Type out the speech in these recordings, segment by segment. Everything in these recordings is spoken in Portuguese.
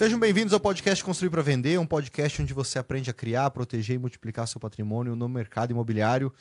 Sejam bem-vindos ao podcast Construir para Vender, um podcast onde você aprende a criar, proteger e multiplicar seu patrimônio no mercado imobiliário.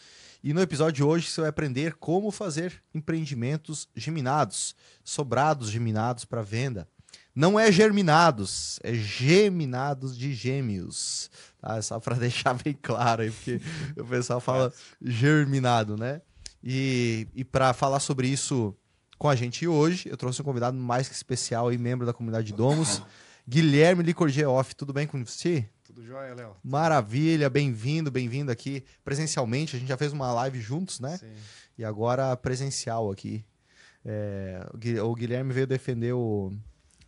E no episódio de hoje você vai aprender como fazer empreendimentos geminados, sobrados geminados para venda. Não é germinados, é geminados de gêmeos. Tá? Só para deixar bem claro aí, porque o pessoal fala germinado, né? E, e para falar sobre isso com a gente hoje, eu trouxe um convidado mais que especial aí, membro da comunidade Domos, Guilherme Licorgeoff. Tudo bem com você? Tudo jóia, Léo? Maravilha, bem-vindo, bem-vindo aqui presencialmente. A gente já fez uma live juntos, né? Sim. E agora presencial aqui. É, o Gui- o Guilherme veio defender o,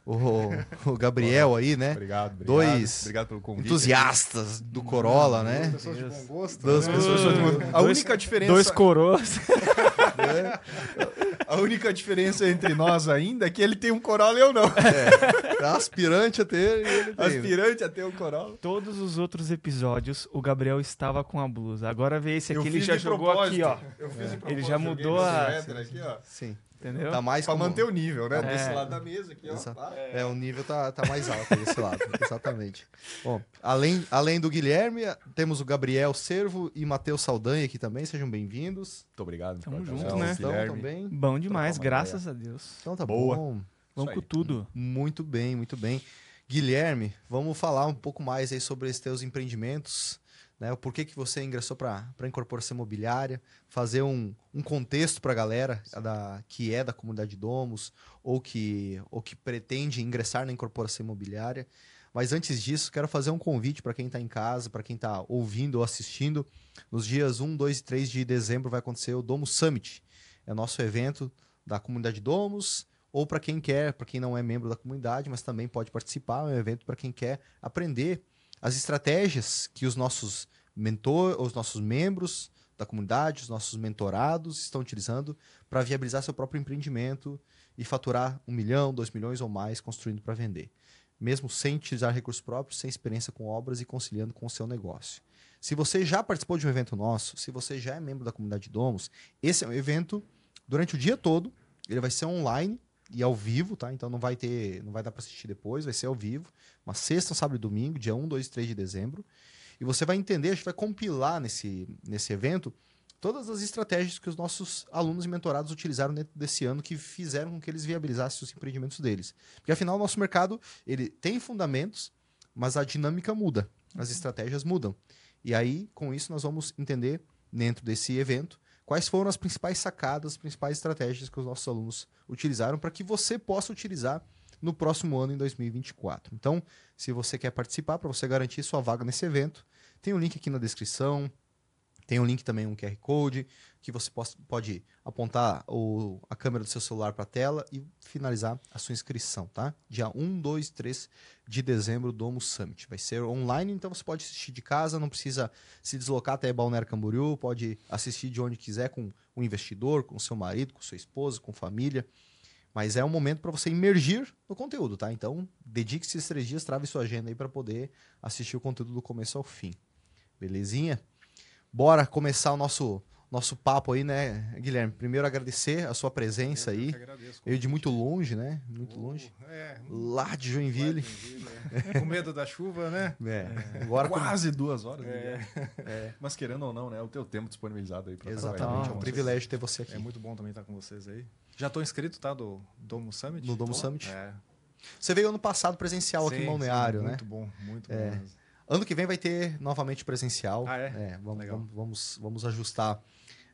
o, o Gabriel aí, né? Obrigado, obrigado. Dois Obrigado pelo convite. Entusiastas do Corolla, né? Duas pessoas de bom gosto. Duas né? pessoas de bom A única diferença, Dois coroas. a única diferença entre nós ainda é que ele tem um Corolla e eu não. É aspirante a ter e ele tem. Aspirante a ter um Corolla. Todos os outros episódios, o Gabriel estava com a blusa. Agora vê esse Eu aqui, ele já jogou aqui, propósito. ó. Eu fiz de Ele já mudou a- aqui, ó. Sim. Entendeu? Tá mais Pra como- manter o nível, né? É. Desse lado da mesa aqui, ó. Exa- Tá? É, o nível tá, tá mais alto desse lado, exatamente. Bom, além, além do Guilherme, temos o Gabriel Servo e Matheus Saldanha aqui também, sejam bem-vindos. Muito obrigado. Tamo junto, né? Estão Guilherme. também? Bom demais, graças a Deus. Então tá Boa. bom. Vamos com tudo. Muito bem, muito bem. Guilherme, vamos falar um pouco mais aí sobre esses teus empreendimentos, né? O porquê que você ingressou para a incorporação imobiliária, fazer um, um contexto para a galera da, que é da comunidade Domos ou que, ou que pretende ingressar na incorporação imobiliária. Mas antes disso, quero fazer um convite para quem está em casa, para quem está ouvindo ou assistindo. Nos dias 1, 2 e 3 de dezembro vai acontecer o Domus Summit. É nosso evento da comunidade Domus, ou para quem quer, para quem não é membro da comunidade, mas também pode participar. É um evento para quem quer aprender as estratégias que os nossos mentor, os nossos membros da comunidade, os nossos mentorados estão utilizando para viabilizar seu próprio empreendimento e faturar um milhão, dois milhões ou mais construindo para vender, mesmo sem utilizar recursos próprios, sem experiência com obras e conciliando com o seu negócio. Se você já participou de um evento nosso, se você já é membro da comunidade Domos, esse é um evento durante o dia todo. Ele vai ser online e ao vivo, tá? Então não vai ter, não vai dar para assistir depois, vai ser ao vivo. Uma sexta, sábado e domingo, dia 1, 2 e 3 de dezembro. E você vai entender, a gente vai compilar nesse, nesse evento todas as estratégias que os nossos alunos e mentorados utilizaram dentro desse ano que fizeram com que eles viabilizassem os empreendimentos deles. Porque afinal o nosso mercado, ele tem fundamentos, mas a dinâmica muda, as estratégias mudam. E aí, com isso, nós vamos entender dentro desse evento quais foram as principais sacadas, as principais estratégias que os nossos alunos utilizaram para que você possa utilizar no próximo ano, em 2024. Então, se você quer participar, para você garantir sua vaga nesse evento, tem um link aqui na descrição, tem um link também, um QR Code, que você possa- pode apontar o- a câmera do seu celular para a tela e finalizar a sua inscrição, tá? Dia 1, 2, 3 de dezembro, Domo Summit. Vai ser online, então você pode assistir de casa, não precisa se deslocar até Balneário Camboriú, pode assistir de onde quiser com um investidor, com seu marido, com sua esposa, com família. Mas é um momento para você imergir no conteúdo, tá? Então, dedique-se esses três dias, trave sua agenda aí para poder assistir o conteúdo do começo ao fim. Belezinha? Bora começar o nosso, nosso papo aí, né, Guilherme? Primeiro agradecer a sua presença Eu aí. que agradeço. Veio de muito longe, né? Muito longe. É. Lá de Joinville. é. Com medo da chuva, né? É. Agora com- Quase duas horas. É. né? Mas querendo ou não, né? O teu tempo disponibilizado aí pra Exatamente, trabalhar. é um privilégio ter você aqui. É muito bom também estar com vocês aí. Já estou inscrito, tá? Do Domo Summit. No Domo. Summit. É. Você veio ano passado presencial aqui Sim, em Balneário, sim, né? Muito bom, muito bom. É. Ano que vem vai ter novamente presencial. Ah, é? vamos, Legal. vamos, vamos, vamos ajustar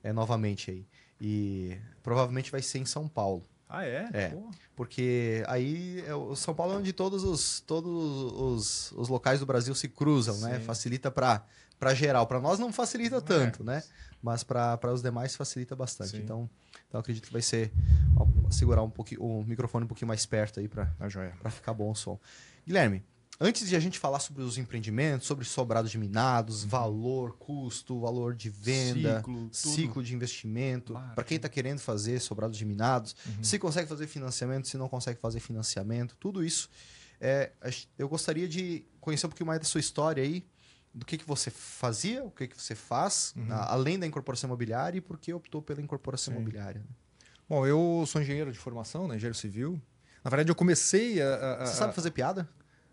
é, novamente aí. E provavelmente vai ser em São Paulo. Ah, é? É. Pô. Porque aí é o São Paulo é onde todos os, todos os, os locais do Brasil se cruzam, né? Sim. Facilita para geral. Para nós não facilita É. tanto, né? Mas para os demais facilita bastante. Sim. Então, então acredito que vai ser ó, segurar um pouquinho o microfone um pouquinho mais perto aí para Tá para ficar bom o som. Guilherme, antes de a gente falar sobre os empreendimentos, sobre sobrados de minados, valor, custo, valor de venda, Ciclo, ciclo de investimento, para quem está querendo fazer sobrados de minados, Uhum. se consegue fazer financiamento, se não consegue fazer financiamento, tudo isso. é, eu gostaria de conhecer um pouquinho mais da sua história aí, do que, que você fazia, o que, que você faz, Uhum. a- além da incorporação imobiliária e por que optou pela incorporação Sim. imobiliária. né? Bom, eu sou engenheiro de formação, né? Engenheiro civil. Na verdade, eu comecei a. a- a- Você sabe fazer piada?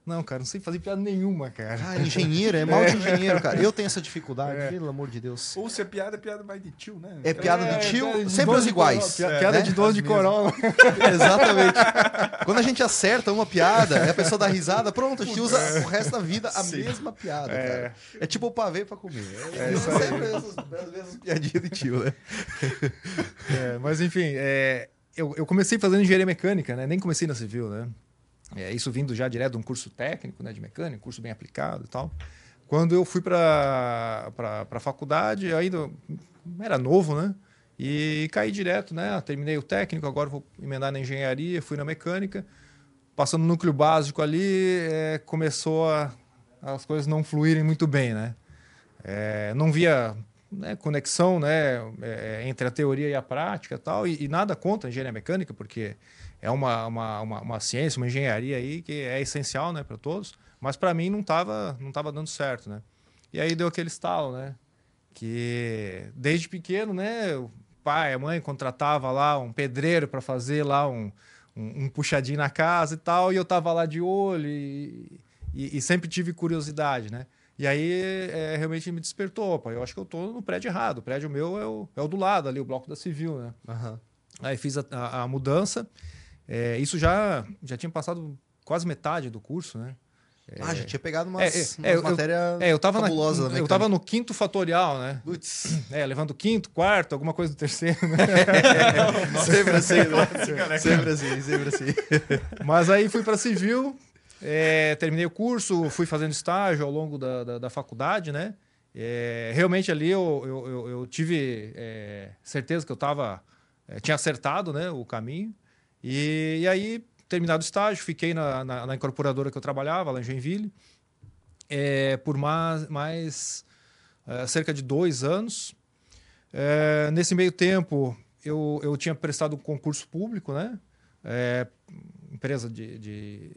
Não, cara, não sei fazer piada nenhuma, cara. Ah, engenheiro, é mal de engenheiro, cara. Eu tenho essa dificuldade, É. pelo amor de Deus. Ou se é piada, é piada mais de tio, né? É piada É, de tio, de sempre de iguais. Corolla, É, Piada né? de dono de. Corolla. Exatamente. Quando a gente acerta uma piada, e a pessoa dá risada, pronto, a gente usa o resto da vida a mesma piada, É. cara. É tipo o pavê pra comer. É, isso aí. sempre essas, as mesmas piadinhas de tio, né? É, mas enfim, é, eu, eu comecei fazendo engenharia mecânica, né? Nem comecei na civil, né? É, isso vindo já direto de um curso técnico, né? De mecânica, curso bem aplicado e tal. Quando eu fui para a faculdade, ainda era novo, né? E caí direto, né? Terminei o técnico, agora vou emendar na engenharia, fui na mecânica. Passando no núcleo básico ali, é, começou a, as coisas não fluírem muito bem, né? É, não via né, conexão né, é, entre a teoria e a prática tal, e, e nada contra a engenharia mecânica, porque é uma, uma, uma, uma ciência, uma engenharia aí que é essencial né, para todos, mas para mim não estava não tava dando certo. Né? E aí deu aquele estalo, né? Que desde pequeno, né, o pai, a mãe contratava lá um pedreiro para fazer lá um, um, um puxadinho na casa e tal, e eu tava lá de olho e, e, e sempre tive curiosidade, né? E aí é, realmente me despertou, opa, eu acho que eu tô no prédio errado, o prédio meu é o, é o do lado ali, o bloco da Civil, né? Aham. Aí fiz a, a- a mudança, é, isso já, já tinha passado quase metade do curso, né? Ah, já tinha pegado umas, É, é, umas é, eu- É, eu tava, na, fabulosas da eu tava no quinto fatorial, né? Putz, É, levando o quinto, quarto, alguma coisa do terceiro, né? sempre assim, né? Sempre assim, sempre assim. Mas aí fui para civil, é, terminei o curso, fui fazendo estágio ao longo da, da, da faculdade, né? É, realmente ali eu, eu, eu- eu tive é, certeza que eu tava, é, tinha acertado né, o caminho. E, e aí, terminado o estágio, fiquei na, na, na incorporadora que eu trabalhava, lá em Joinville, é, por mais, mais é, cerca de dois anos. É, nesse meio tempo, eu, eu tinha prestado um concurso público, né? É, empresa de, de-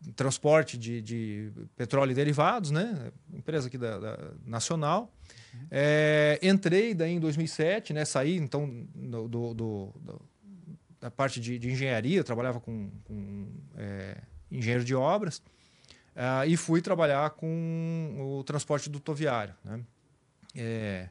de transporte de, de petróleo e derivados, né? Empresa aqui da, da- nacional. É, entrei daí em 2007, né? Saí então do- do- do- da parte de, de engenharia, eu trabalhava com, com, é, engenheiro de obras ah, e fui trabalhar com o transporte dutoviário, né? É,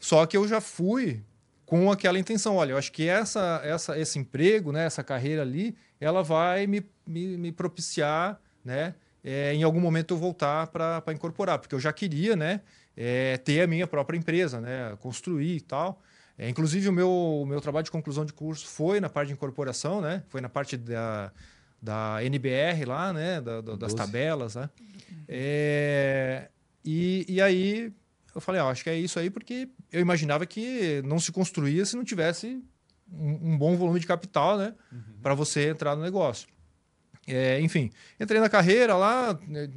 só que eu já fui com aquela intenção, olha, eu acho que essa, essa, esse emprego, né, essa carreira ali, ela vai me, me, me propiciar, né, é, em algum momento eu voltar para incorporar, porque eu já queria, né, é, ter a minha própria empresa, né, construir e tal. É, inclusive o meu, o meu trabalho de conclusão de curso foi na parte de incorporação, né, foi na parte da, da NBR lá, né, da- da- das tabelas, né. É, e, e aí eu falei, ó, acho que é isso aí, porque eu imaginava que não se construía se não tivesse um, um bom volume de capital, né, para você entrar no negócio. É, enfim, entrei na carreira lá, né,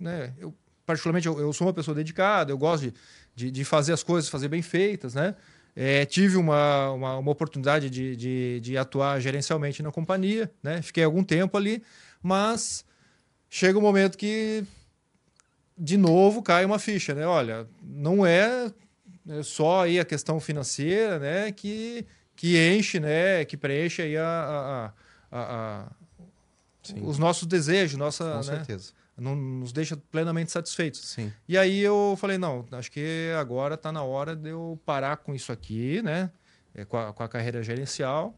né, eu particularmente eu, eu sou uma pessoa dedicada, eu gosto de, de, de fazer as coisas, fazer bem feitas, né? É, tive uma, uma, uma oportunidade de, de, de atuar gerencialmente na companhia, né? Fiquei algum tempo ali, mas chega um momento que de novo cai uma ficha, né? Olha, não é é só aí a questão financeira, né? Que, que enche, né? Que preenche aí a, a- a- a- os nossos desejos, nossa, Com né? certeza. Não nos deixa plenamente satisfeitos. Sim. E aí eu falei, não, acho que agora está na hora de eu parar com isso aqui, né? É, com, a, com a carreira gerencial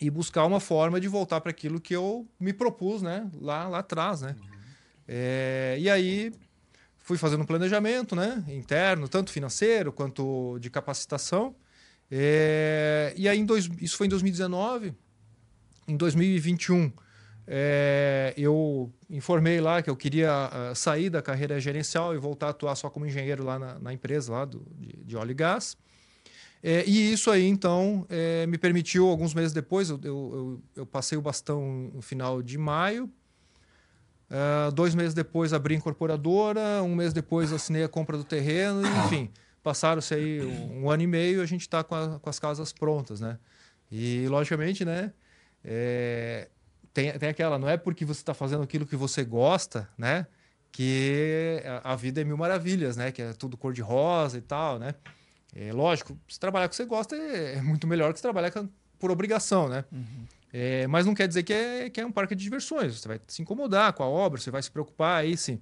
e buscar uma forma de voltar para aquilo que eu me propus, né? Lá, lá atrás, né? É, e aí fui fazendo um planejamento, né? Interno, tanto financeiro quanto de capacitação. É, e aí, dois, isso foi em 2019. Em 2021, é, eu informei lá que eu queria ah, sair da carreira gerencial e voltar a atuar só como engenheiro lá na, na empresa lá do, de, de óleo e gás. É, e isso aí, então, é, me permitiu, alguns meses depois, eu, eu, eu- passei o bastão no final de maio. Ah, dois meses depois abri a incorporadora, um mês depois assinei a compra do terreno, enfim, passaram-se aí um, um ano e meio e a gente está com, com as casas prontas, né? E, logicamente, né, é, tem, tem aquela, não é porque você está fazendo aquilo que você gosta, né, que a, a vida é mil maravilhas, né, que é tudo cor-de-rosa e tal, né? É lógico, se trabalhar com o que você gosta é, é muito melhor que se trabalhar com- por obrigação, né? É, mas não quer dizer que é, que é um parque de diversões. Você vai se incomodar com a obra, você vai se preocupar aí se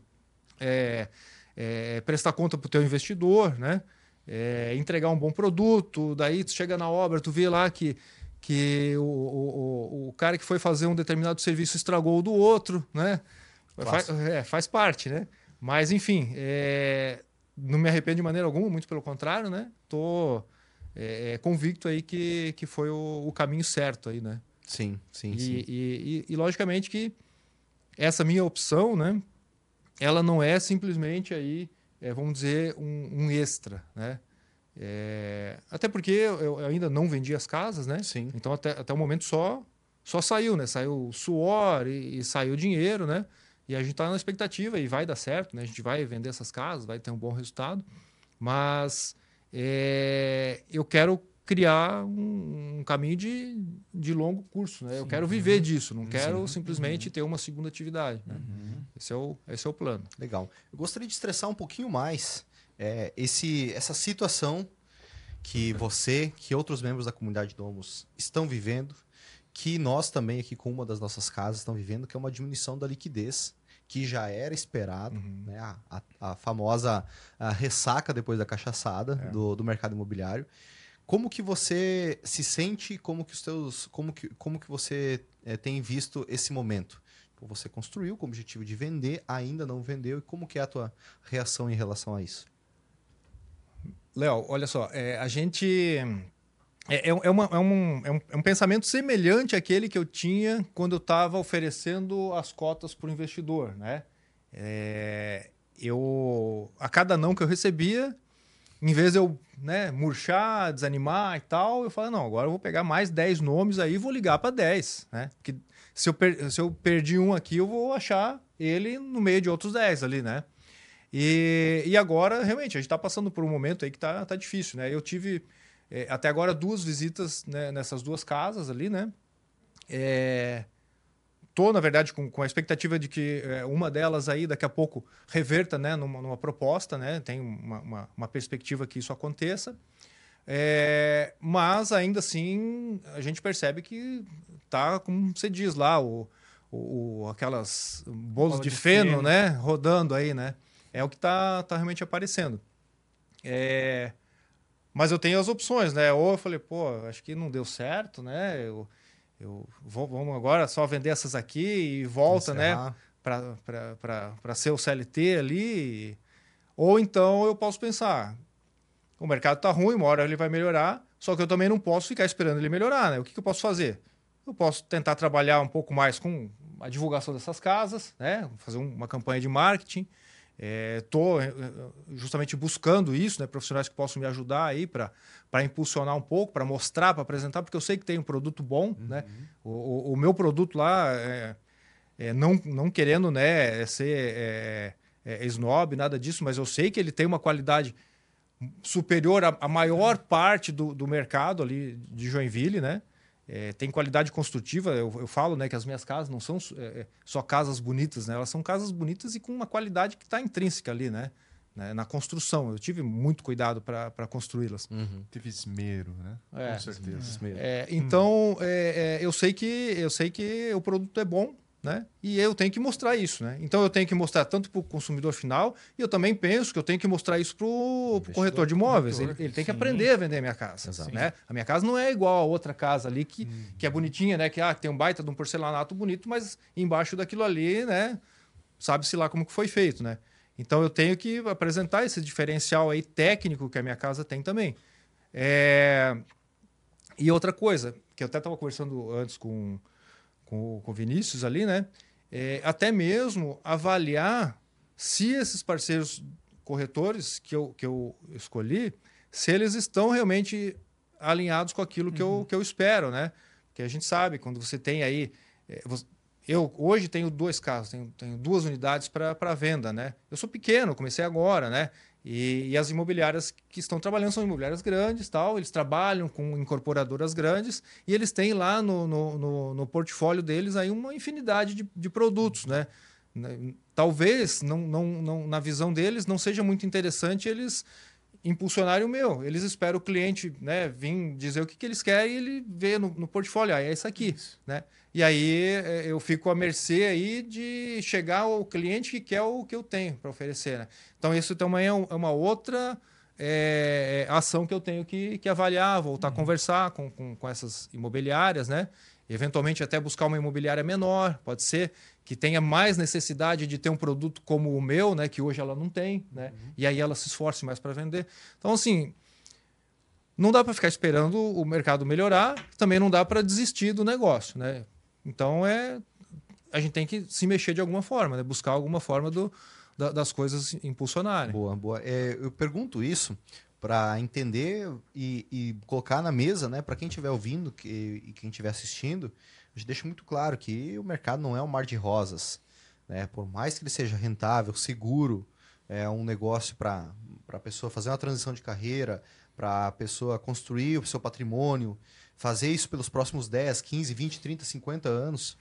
é, é, prestar conta para o teu investidor, né? É, entregar um bom produto. Daí tu chega na obra, tu vê lá que, que o, o, o cara que foi fazer um determinado serviço estragou o do outro, né? Faz, é, faz parte, né? Mas enfim, é, não me arrependo de maneira alguma, muito pelo contrário, né? Tô é, convicto aí que, que foi o, o caminho certo aí, né? Sim, sim, E, sim. e, e- e, logicamente que essa minha opção, né, ela não é simplesmente aí, é, vamos dizer, um, um extra, né? É, até porque eu, ainda não vendi as casas, né? Sim. Então até, até o momento só só saiu, né? Saiu o suor e, e saiu o dinheiro, né? E a gente está na expectativa e vai dar certo, né? A gente vai vender essas casas, vai ter um bom resultado, mas é, eu quero criar um, um caminho de, de longo curso, né? Eu quero viver disso, não quero simplesmente ter uma segunda atividade. Né? Esse, é o, esse é o plano. Legal. Eu gostaria de estressar um pouquinho mais é, esse, essa situação que você, que outros membros da comunidade Domus estão vivendo, que nós também aqui com uma das nossas casas estão vivendo, que é uma diminuição da liquidez, que já era esperado, né? a, a- a famosa a ressaca depois da cachaçada do, do mercado imobiliário. Como que você se sente, como que os teus, como que, como que você eh, tem visto esse momento? Você construiu com o objetivo de vender, ainda não vendeu, e como que é a tua reação em relação a isso? Léo, olha só, é, a gente. É, é, é uma- é um, é um- é um pensamento semelhante àquele que eu tinha quando eu estava oferecendo as cotas para o investidor. Né? É, eu, a cada não que eu recebia, em vez de eu né, murchar, desanimar e tal, eu falei, não, agora eu vou pegar mais 10 nomes aí e vou ligar para 10. Né? Porque se eu, per- se eu perdi um aqui, eu vou achar ele no meio de outros 10 ali, né? E, e agora, realmente, a gente está passando por um momento aí que tá, tá difícil, né? Eu tive eh, até agora duas visitas né, nessas duas casas ali, né? É, tô, na verdade, com, com a expectativa de que eh, uma delas aí daqui a pouco reverta né, numa, numa proposta, né? Tem uma, uma, uma perspectiva que isso aconteça. É, mas ainda assim a gente percebe que tá, como você diz lá, o, o, aquelas bolos de, de feno, feno. né? Rodando aí, né? É o que tá, tá realmente aparecendo. É, mas eu tenho as opções, né? Ou eu falei, pô, acho que não deu certo, né? Eu, eu vou, vamos agora só vender essas aqui e volta, né? Encerrar. para ser o CLT ali. Ou então eu posso pensar, o mercado está ruim, uma hora ele vai melhorar, só que eu também não posso ficar esperando ele melhorar, né? O que, que eu posso fazer? Eu posso tentar trabalhar um pouco mais com a divulgação dessas casas, né? Fazer um- uma campanha de marketing. Estou justamente buscando isso, né? profissionais que possam me ajudar aí para impulsionar um pouco, para mostrar, para apresentar, porque eu sei que tem um produto bom. Né? O, o- o meu produto lá, é, é, não, não querendo né, ser é, é, snob, nada disso, mas eu sei que ele tem uma qualidade superior à, à maior parte do, do mercado ali de Joinville, né? É, tem qualidade construtiva, eu, eu falo né, que as minhas casas não são é, é, só casas bonitas, né? Elas são casas bonitas e com uma qualidade que está intrínseca ali, né? né, Na construção. Eu tive muito cuidado para construí-las. Teve esmero, né? É. Com certeza. É, então, é, é, eu sei que eu sei que o produto é bom, né? E eu tenho que mostrar isso, né? Então eu tenho que mostrar tanto para o consumidor final e eu também penso que eu tenho que mostrar isso para o corretor de imóveis. Ele, ele tem que aprender a vender a minha casa, né? A minha casa não é igual a outra casa ali que, que é bonitinha, né? Que ah, tem um baita de um porcelanato bonito, mas embaixo daquilo ali, né? Sabe-se lá como que foi feito, né? Então eu tenho que apresentar esse diferencial aí técnico que a minha casa tem também. É, e outra coisa, que eu até estava conversando antes com, com, o- com o Vinícius ali, né? É, até mesmo avaliar se esses parceiros corretores que eu, que eu escolhi, se eles estão realmente alinhados com aquilo que, eu, que eu espero, né? Porque a gente sabe, quando você tem aí. é, eu hoje tenho dois carros, tenho, tenho duas unidades para venda, né? Eu sou pequeno, comecei agora, né? E, e as imobiliárias que estão trabalhando são imobiliárias grandes, tal. Eles trabalham com incorporadoras grandes e eles têm lá no, no, no, no portfólio deles aí uma infinidade de, de produtos, né? Né, Talvez não, não, não, na visão deles não seja muito interessante eles impulsionário meu. Eles esperam o cliente né, vir dizer o que, que eles querem e ele vê no, no portfólio. Ah, é isso aqui. Né? E aí é, eu fico à mercê aí de chegar ao cliente que quer o que eu tenho para oferecer. Né? Então, isso também é, é uma outra é, ação que eu tenho que, que avaliar, voltar a conversar com, com, com essas imobiliárias, né? Eventualmente até buscar uma imobiliária menor, pode ser que tenha mais necessidade de ter um produto como o meu, né? Que hoje ela não tem, né? E aí ela se esforce mais para vender. Então, assim, não dá para ficar esperando o mercado melhorar, também não dá para desistir do negócio, né? Então é a gente tem que se mexer de alguma forma, né? buscar alguma forma do, da- das coisas impulsionarem. Boa, boa. É, eu pergunto isso para entender e, e colocar na mesa, né, para quem estiver ouvindo que- e quem estiver assistindo, a gente deixa muito claro que o mercado não é um mar de rosas. Né? Por mais que ele seja rentável, seguro, é um negócio para a pessoa fazer uma transição de carreira, para a pessoa construir o seu patrimônio, fazer isso pelos próximos 10, 15, 20, 30, 50 anos.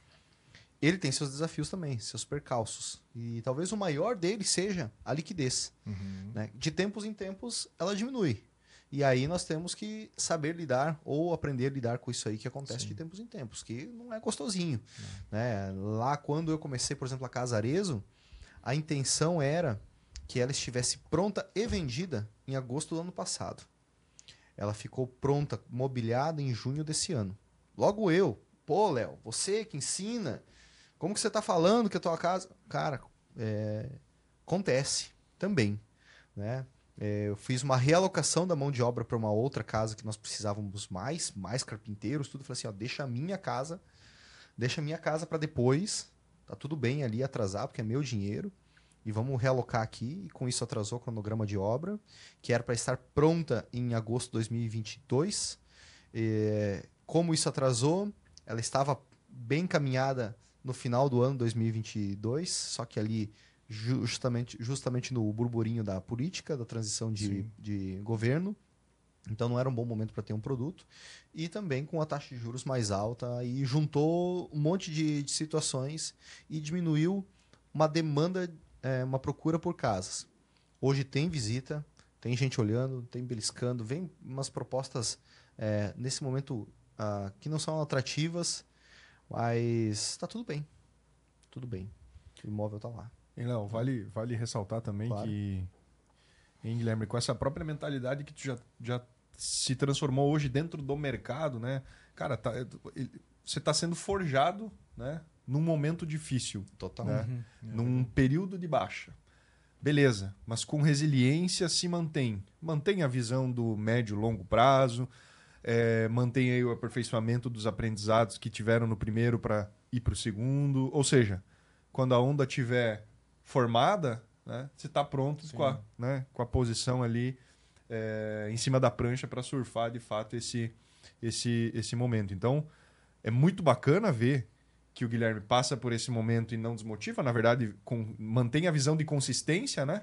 Ele tem seus desafios também, seus percalços. E talvez o maior deles seja a liquidez. né? De tempos em tempos, ela diminui. E aí nós temos que saber lidar ou aprender a lidar com isso aí que acontece de tempos em tempos, que não é gostosinho. Né? Lá quando eu comecei, por exemplo, a Casa Arezo, a intenção era que ela estivesse pronta e vendida em agosto do ano passado. Ela ficou pronta, mobiliada em junho desse ano. Logo eu, pô, Léo, você que ensina, como que você tá falando que a tua casa. Cara, é, acontece também. Né? É, eu fiz uma realocação da mão de obra para uma outra casa que nós precisávamos mais, mais carpinteiros, tudo. Falei assim, ó, deixa a minha casa, deixa a minha casa para depois. Tá tudo bem ali atrasar, porque é meu dinheiro. E vamos realocar aqui. E com isso atrasou o cronograma de obra, que era para estar pronta em agosto de 2022. É, como isso atrasou, ela estava bem encaminhada no final do ano 2022, só que ali justamente, justamente no burburinho da política, da transição de, de governo. Então não era um bom momento para ter um produto. E também com a taxa de juros mais alta, e juntou um monte de, de situações e diminuiu uma demanda, é, uma procura por casas. Hoje tem visita, tem gente olhando, tem beliscando, vem umas propostas é, nesse momento ah, que não são atrativas, mas está tudo bem. Tudo bem. O imóvel está lá. E, vale, vale ressaltar também Claro. que, hein, Guilherme, com essa própria mentalidade que tu já, já se transformou hoje dentro do mercado, né? Cara, tá, você está sendo forjado né, num momento difícil, Total. né? num período de baixa. Beleza, mas com resiliência se mantém. Mantém a visão do médio e longo prazo, é, mantém aí o aperfeiçoamento dos aprendizados que tiveram no primeiro para ir para o segundo. Ou seja, quando a onda tiver formada, né, você está pronto com a, né, com a posição ali é, em cima da prancha para surfar de fato esse, esse, esse momento. Então, é muito bacana ver que o Guilherme passa por esse momento e não desmotiva, na verdade, com, mantém a visão de consistência, né?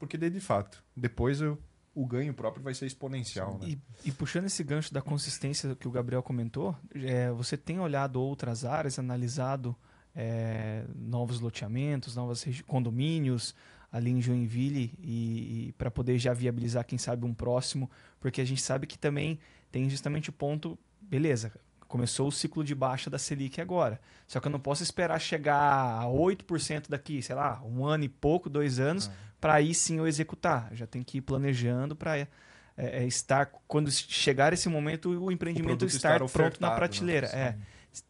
Porque daí, de fato, depois o, o ganho próprio vai ser exponencial, né? E, e puxando esse gancho da consistência que o Gabriel comentou, é, você tem olhado outras áreas, analisado é, novos loteamentos, novos condomínios ali em Joinville e, para poder já viabilizar, quem sabe, um próximo, porque a gente sabe que também tem justamente o ponto, beleza, começou o ciclo de baixa da Selic agora, só que eu não posso esperar chegar a 8% daqui, sei lá, um ano e pouco, dois anos, para aí sim eu executar. Já tem que ir planejando para é, é, estar quando chegar esse momento o empreendimento produto estar, estar pronto na né? prateleira. É.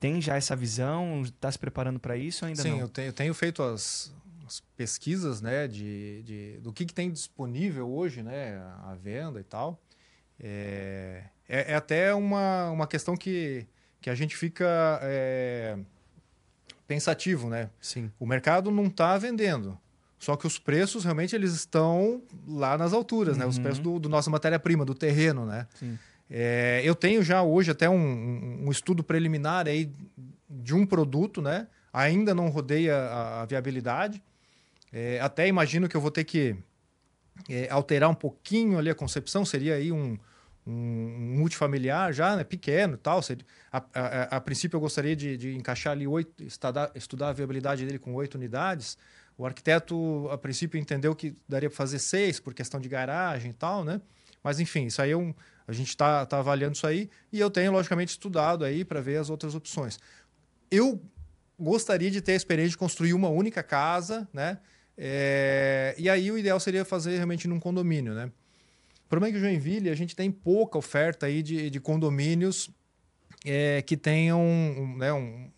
Tem já essa visão? Está se preparando para isso ou ainda Sim, não? eu tenho, eu tenho feito as, as pesquisas né, de, de- do que, que tem disponível hoje né, à venda e tal. É, é, é até uma, uma questão que, que a gente fica é, pensativo, né? Sim. O mercado não está vendendo. Só que os preços realmente eles estão lá nas alturas, né? Os Uhum. preços do, do nossa matéria-prima, do terreno, né? Sim. É, eu tenho já hoje até um, um- estudo preliminar aí de um produto, né? Ainda não rodei a, a- a viabilidade. É, até imagino que eu vou ter que é, alterar um pouquinho ali a concepção. Seria aí um, um, multifamiliar já, né? Pequeno tal. A, a- a princípio eu gostaria de, de encaixar ali oito, estudar, estudar a viabilidade dele com oito unidades. O arquiteto, a princípio, entendeu que daria para fazer seis por questão de garagem e tal, né? Mas, enfim, isso aí é um, a gente está tá avaliando isso aí e eu tenho, logicamente, estudado aí para ver as outras opções. Eu gostaria de ter a experiência de construir uma única casa, né? É, e aí o ideal seria fazer realmente num condomínio, né? O problema é que Joinville a gente tem pouca oferta aí de, de condomínios é, que tenham um, né, um,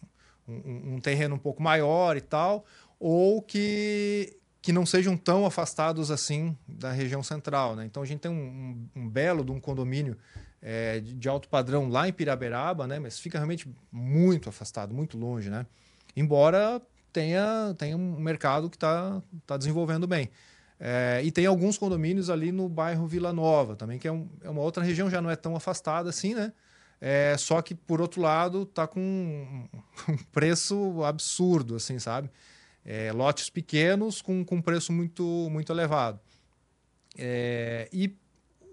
um, um, terreno um pouco maior e tal, ou que, que não sejam tão afastados assim da região central. Né? Então a gente tem um, um belo de um condomínio é, de, de, alto padrão lá em Piraberaba, né? mas fica realmente muito afastado, muito longe. Né? Embora tenha, tenha um mercado que está tá desenvolvendo bem. É, e tem alguns condomínios ali no bairro Vila Nova também, que é, um, é uma outra região, já não é tão afastada assim, né? É, só que, por outro lado, tá com um preço absurdo, assim, sabe? É, lotes pequenos com, com preço muito, muito elevado. É, e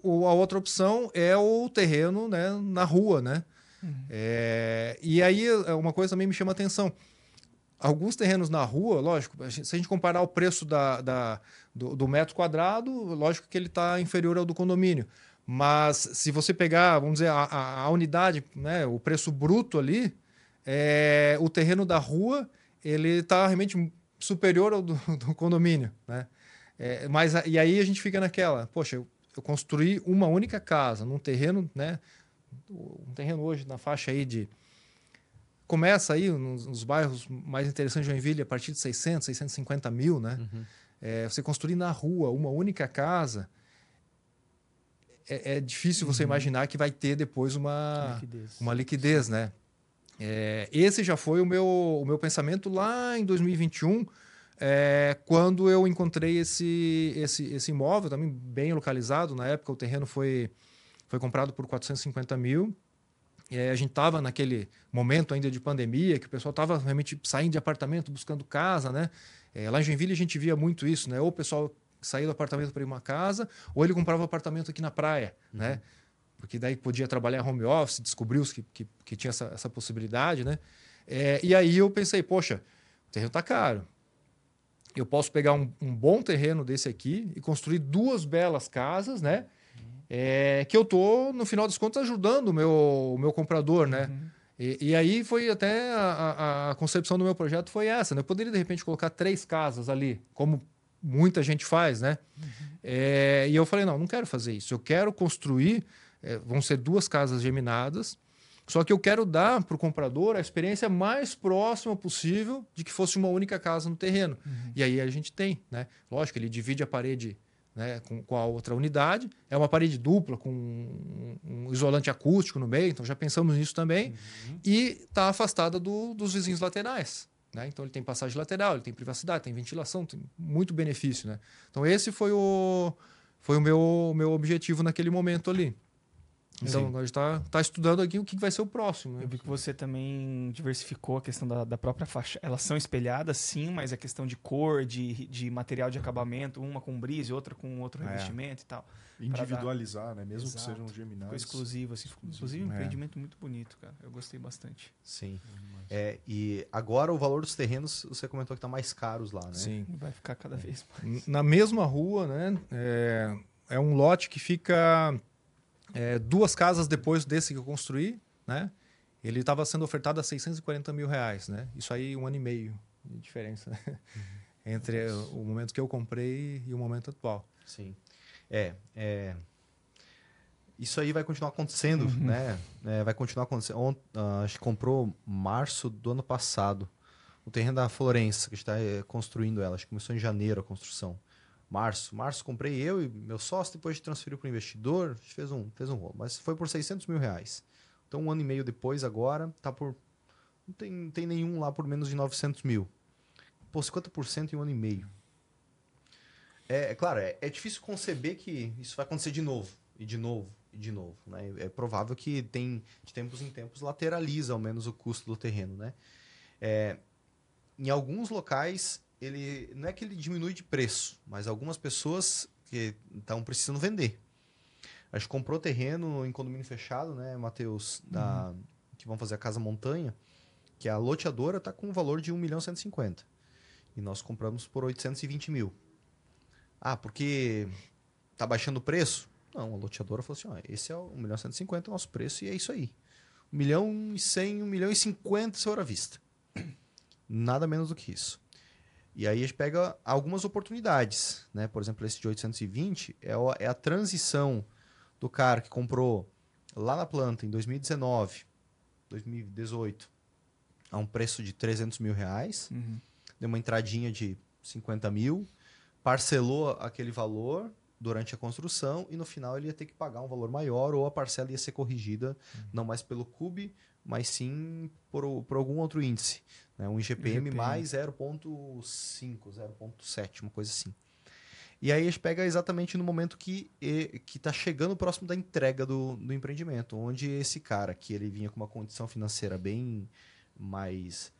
o, a outra opção é o terreno né, na rua, né? Uhum. É, e aí, é, uma coisa também me chama a atenção. Alguns terrenos na rua, lógico, se a gente comparar o preço da, da do, do metro quadrado, lógico que ele está inferior ao do condomínio. Mas se você pegar, vamos dizer, a, a, a unidade, né, o preço bruto ali, é, o terreno da rua ele está realmente superior ao do, do condomínio, né? É, mas e aí a gente fica naquela, poxa, eu, eu, construí uma única casa num terreno, né? Um terreno hoje na faixa aí de começa aí nos, nos bairros mais interessantes de Joinville a partir de 600, 650 mil, né? Uhum. É, você construir na rua uma única casa, é, é difícil você uhum. imaginar que vai ter depois uma liquidez, uma liquidez né? É, esse já foi o meu, o meu pensamento lá em 2021, é, quando eu encontrei esse, esse, esse imóvel, também bem localizado. Na época, o terreno foi, foi comprado por 450 mil. E a gente estava naquele momento ainda de pandemia, que o pessoal estava realmente saindo de apartamento, buscando casa, né? É, lá em Joinville a gente via muito isso, né? Ou o pessoal sair do apartamento para ir uma casa, ou ele comprava um apartamento aqui na praia, uhum. né? Porque daí podia trabalhar home office, descobriu que, que, que tinha essa, essa possibilidade, né? É, e aí eu pensei, poxa, o terreno está caro. Eu posso pegar um, um, bom terreno desse aqui e construir duas belas casas, né? É, que eu tô, no final das contas, ajudando o meu, o meu comprador, né? Uhum. E, e, aí foi até a, a, a, concepção do meu projeto foi essa, né? Eu poderia, de repente, colocar três casas ali, como muita gente faz, né? Uhum. É, e eu falei, não, não quero fazer isso. Eu quero construir, é, vão ser duas casas geminadas, só que eu quero dar para o comprador a experiência mais próxima possível de que fosse uma única casa no terreno. Uhum. E aí a gente tem, né? Lógico, ele divide a parede né, com, com, a outra unidade. É uma parede dupla com um, um isolante acústico no meio, então já pensamos nisso também. Uhum. E está afastada do, dos vizinhos laterais. Né? Então ele tem passagem lateral, ele tem privacidade, tem ventilação, tem muito benefício. Né? Então esse foi o, foi o meu, meu objetivo naquele momento ali. Então, Sim. a gente está tá estudando aqui o que vai ser o próximo. Né? Eu vi que você também diversificou a questão da, da própria faixa. Elas são espelhadas, sim, mas a questão de cor, de, de material de acabamento, uma com brise, outra com outro é. revestimento e tal. Individualizar, dar... né? Mesmo Exato. que sejam geminais. Ficou exclusivo, assim. Inclusive, um é. empreendimento muito bonito, cara. Eu gostei bastante. Sim. É, e agora o valor dos terrenos, você comentou que está mais caros lá, né? Sim. Vai ficar cada vez mais. Na mesma rua, né? É, é um lote que fica é, duas casas depois desse que eu construí, né? Ele estava sendo ofertado a 640 mil reais, né? Isso aí um ano e meio de diferença né? uhum. entre Nossa. o momento que eu comprei e o momento atual. Sim. É, é... Isso aí vai continuar acontecendo, uhum. né? É, vai continuar acontecendo. Ont, uh, a gente comprou março do ano passado o terreno da Florença, que está é, construindo ela. Acho que começou em janeiro a construção março. Março comprei eu e meu sócio, depois transferiu para o investidor, fez um, fez um rolo. Mas foi por 600 mil reais. Então, um ano e meio depois, agora, tá por. Não tem, não tem nenhum lá por menos de 900 mil. Pô, 50% em um ano e meio. É, é claro, é, é difícil conceber que isso vai acontecer de novo, e de novo, e de novo. Né? É provável que tem, de tempos em tempos lateraliza ao menos o custo do terreno. Né? É, em alguns locais ele não é que ele diminui de preço, mas algumas pessoas que estão precisando vender. A gente comprou terreno em condomínio fechado, né, Matheus, da uhum. que vão fazer a Casa Montanha, que a loteadora está com um valor de 1 milhão e 150. E nós compramos por 820 mil. Ah, porque tá baixando o preço? Não, a loteadora falou assim: ó, esse é o 1 milhão e 150 é o nosso preço e é isso aí. 1 milhão e 100, 1 milhão e 50 se for à vista. Nada menos do que isso. E aí a gente pega algumas oportunidades, né? Por exemplo, esse de 820 é, o- é a transição do cara que comprou lá na planta em 2019, 2018, a um preço de 300 mil reais, Uhum. deu uma entradinha de 50 mil, parcelou aquele valor durante a construção e no final ele ia ter que pagar um valor maior ou a parcela ia ser corrigida não mais pelo CUB, mas sim por, por algum outro índice. Né? Um IGPM, IGPM. mais 0,5, 0,7, uma coisa assim. E aí a gente pega exatamente no momento que que está chegando próximo da entrega do, do empreendimento, onde esse cara que ele vinha com uma condição financeira bem mais,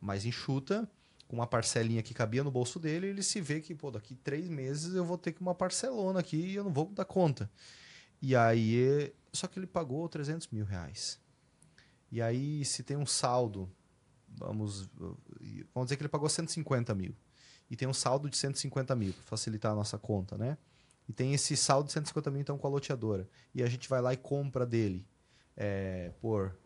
mais enxuta, com uma parcelinha que cabia no bolso dele, ele se vê que, pô, daqui três meses eu vou ter que uma parcelona aqui e eu não vou dar conta. E aí, só que ele pagou 300 mil reais. E aí, se tem um saldo, vamos, vamos dizer que ele pagou 150 mil. E tem um saldo de 150 mil, para facilitar a nossa conta, né? E tem esse saldo de 150 mil, então, com a loteadora. E a gente vai lá e compra dele é, por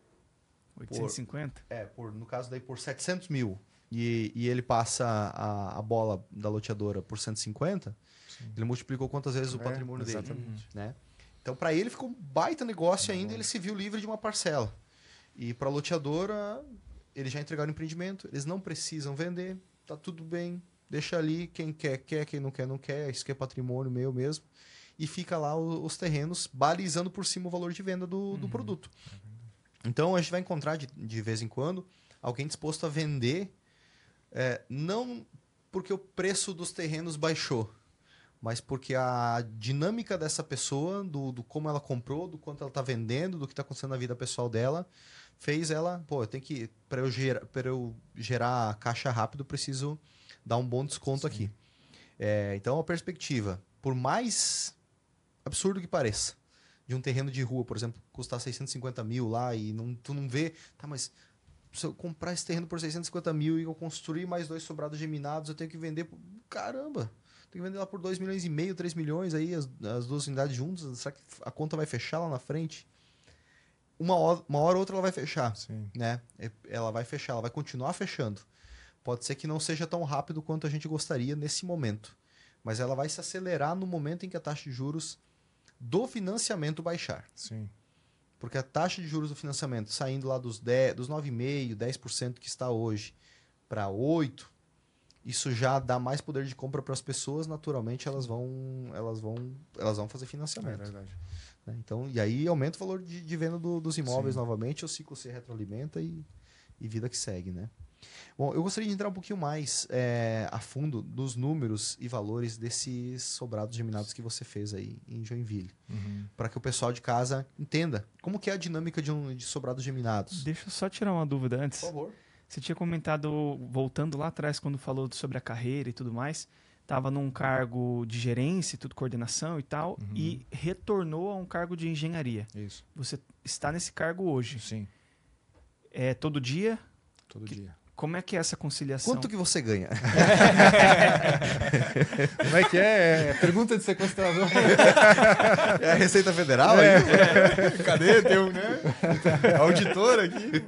850? é, por, no caso daí por 700 mil e, e ele passa a, a bola da loteadora por 150, ele multiplicou quantas vezes o É, patrimônio dele. exatamente. Né? Então, para ele ficou um baita negócio ainda, ele se viu livre de uma parcela. E para a loteadora, eles já entregaram o empreendimento, eles não precisam vender, tá tudo bem, deixa ali, quem quer, quer, quem não quer, não quer, isso que é patrimônio meu mesmo. E fica lá os terrenos balizando por cima o valor de venda do, do produto. Então a gente vai encontrar de, de vez em quando alguém disposto a vender, é, não porque o preço dos terrenos baixou, mas porque a dinâmica dessa pessoa, do, do como ela comprou, do quanto ela está vendendo, do que está acontecendo na vida pessoal dela, fez ela, pô, eu tenho que, para eu, gerar, eu gerar caixa rápido, preciso dar um bom desconto aqui. É, então a perspectiva, por mais absurdo que pareça, de um terreno de rua, por exemplo, custar 650 mil lá e não, tu não vê, tá, mas se eu comprar esse terreno por 650 mil e eu construir mais dois sobrados geminados, eu tenho que vender, por... caramba, tenho que vender lá por 2 milhões e meio, 3 milhões aí, as, as duas unidades juntas, será que a conta vai fechar lá na frente? Uma hora, uma hora ou outra ela vai fechar, Sim. né? É- Ela vai fechar, ela vai continuar fechando. Pode ser que não seja tão rápido quanto a gente gostaria nesse momento, mas ela vai se acelerar no momento em que a taxa de juros do financiamento baixar. Sim. Porque a taxa de juros do financiamento saindo lá dos, 10, dos 9,5%, 10% que está hoje para 8%, isso já dá mais poder de compra para as pessoas, naturalmente elas vão, elas vão, elas vão fazer É financiamento. verdade. Né? Então, e aí aumenta o valor de, de venda do- dos imóveis Sim. novamente, o ciclo se retroalimenta e, e vida que segue, né? Bom, eu gostaria de entrar um pouquinho mais é, a fundo dos números e valores desses sobrados geminados que você fez aí em Joinville, Uhum. para que o pessoal de casa entenda como que é a dinâmica de, um, de sobrados geminados. Deixa eu só tirar uma dúvida antes. Por favor. Você tinha comentado, voltando lá atrás, quando falou sobre a carreira e tudo mais, estava num cargo de gerência, tudo coordenação e tal, Uhum. e retornou a um cargo de engenharia. Isso. Você está nesse cargo hoje. Sim. É todo dia? Todo dia. Como é que é essa conciliação? Quanto que você ganha? Como é que é? É Pergunta de sequestrador. É a Receita Federal? É. aí? Cadê? Tem um, né? Auditor aqui.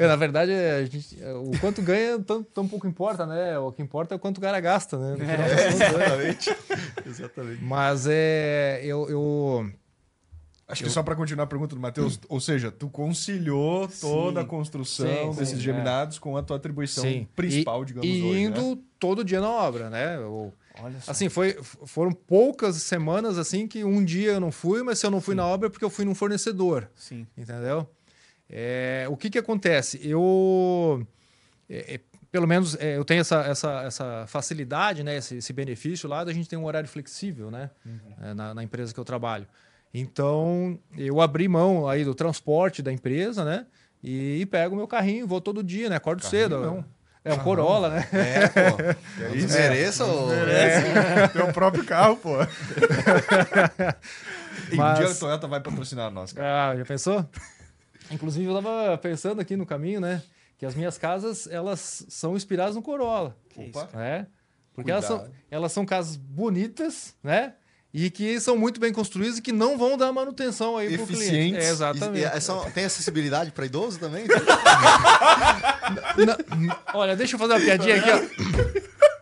É, na verdade, a gente, é, o quanto ganha tão, tão pouco importa, né? O que importa é o quanto o cara gasta, né? No final das É, né? exatamente. exatamente. Mas é. Eu. eu Acho que só para continuar a pergunta do Matheus, ou seja, tu conciliou toda a construção Sim, desses sim, geminados com a tua atribuição sim. principal, e, digamos e hoje, indo né? todo dia na obra, né? Eu, Olha só. assim, foi, foram poucas semanas assim que um dia eu não fui, mas se eu não fui na obra é porque eu fui num fornecedor. Sim. Entendeu? É, o que que acontece? Eu, é, é, pelo menos, é, eu tenho essa, essa, essa facilidade, né? Esse, esse benefício lá da gente ter um horário flexível, né? É, na, na empresa que eu trabalho. Então, eu abri mão aí do transporte da empresa, né? E, pego meu carrinho, vou todo dia, né? Acordo cedo. não. É um Corolla, né? É, pô. É isso? Mereça ou... Teu próprio carro, pô. E um Mas- dia a Toyota vai patrocinar nós, cara. Ah, já pensou? Inclusive, eu tava pensando aqui no caminho, né? que as minhas casas elas são inspiradas no Corolla. Opa. É, porque elas são, elas são casas bonitas, né? E que são muito bem construídas e que não vão dar manutenção aí pro cliente. Eficientes. É, exatamente. E- é só- tem acessibilidade para idoso também? Na- olha, deixa eu fazer uma piadinha aqui, ó.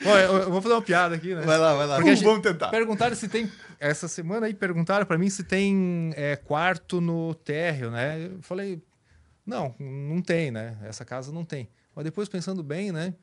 Eu eu vou fazer uma piada aqui, né? Vai lá, vai lá. Porque gente- Vamos tentar. Perguntaram se tem. Essa semana aí perguntaram pra mim se tem é, quarto no térreo, né? Eu falei, não, não tem, né? Essa casa não tem. Mas depois pensando bem, né?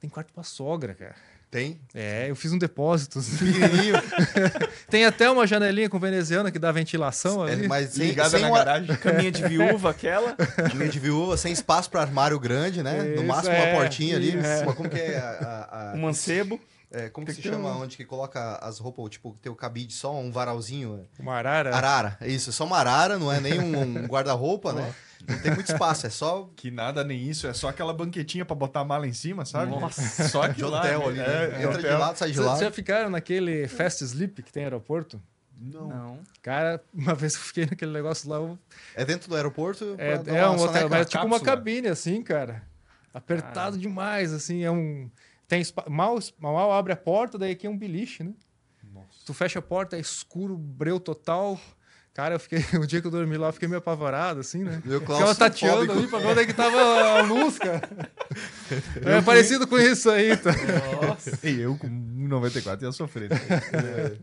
Tem quarto pra sogra, cara. Tem. É, eu fiz um depósito. Tem até uma janelinha com veneziana que dá ventilação É, ali. mas sem, Ligada sem na uma- garagem. Caminha de viúva, aquela. linha de viúva, sem espaço para armário grande, né? no Isso, máximo é, uma portinha ali. isso. Uma, como que é a... a- a- Um mancebo. é, como que se chama um- onde que coloca as roupas, tipo, tem o cabide só, um varalzinho? é? Uma arara. Arara, é isso. É só uma arara, não é nem um, um guarda-roupa, né? Não tem muito espaço, é só Que nada nem isso, é só aquela banquetinha pra botar a mala em cima, sabe? Nossa. Só de aquilo lá, hotel né? ali, né? É, Entra de hotel. lado, sai de Vocês lado. já ficaram naquele Fast Sleep que tem aeroporto? Não. Não. Cara, uma vez eu fiquei naquele negócio lá, eu É dentro do aeroporto? É, é um hotel, mas é tipo uma cabine, assim, cara. Apertado demais, assim. É um. Tem mal, mal abre a porta, daí aqui é um beliche, né? Nossa. Tu fecha a porta, é escuro, breu total. Cara, eu fiquei. O dia que eu dormi lá, eu fiquei meio apavorado, assim, né? Meu Ficava tateando claustrofóbico. ali pra ver onde é que tava a luz, cara. É parecido com isso aí, tá? Nossa. E eu com 1,94 ia sofrer. né?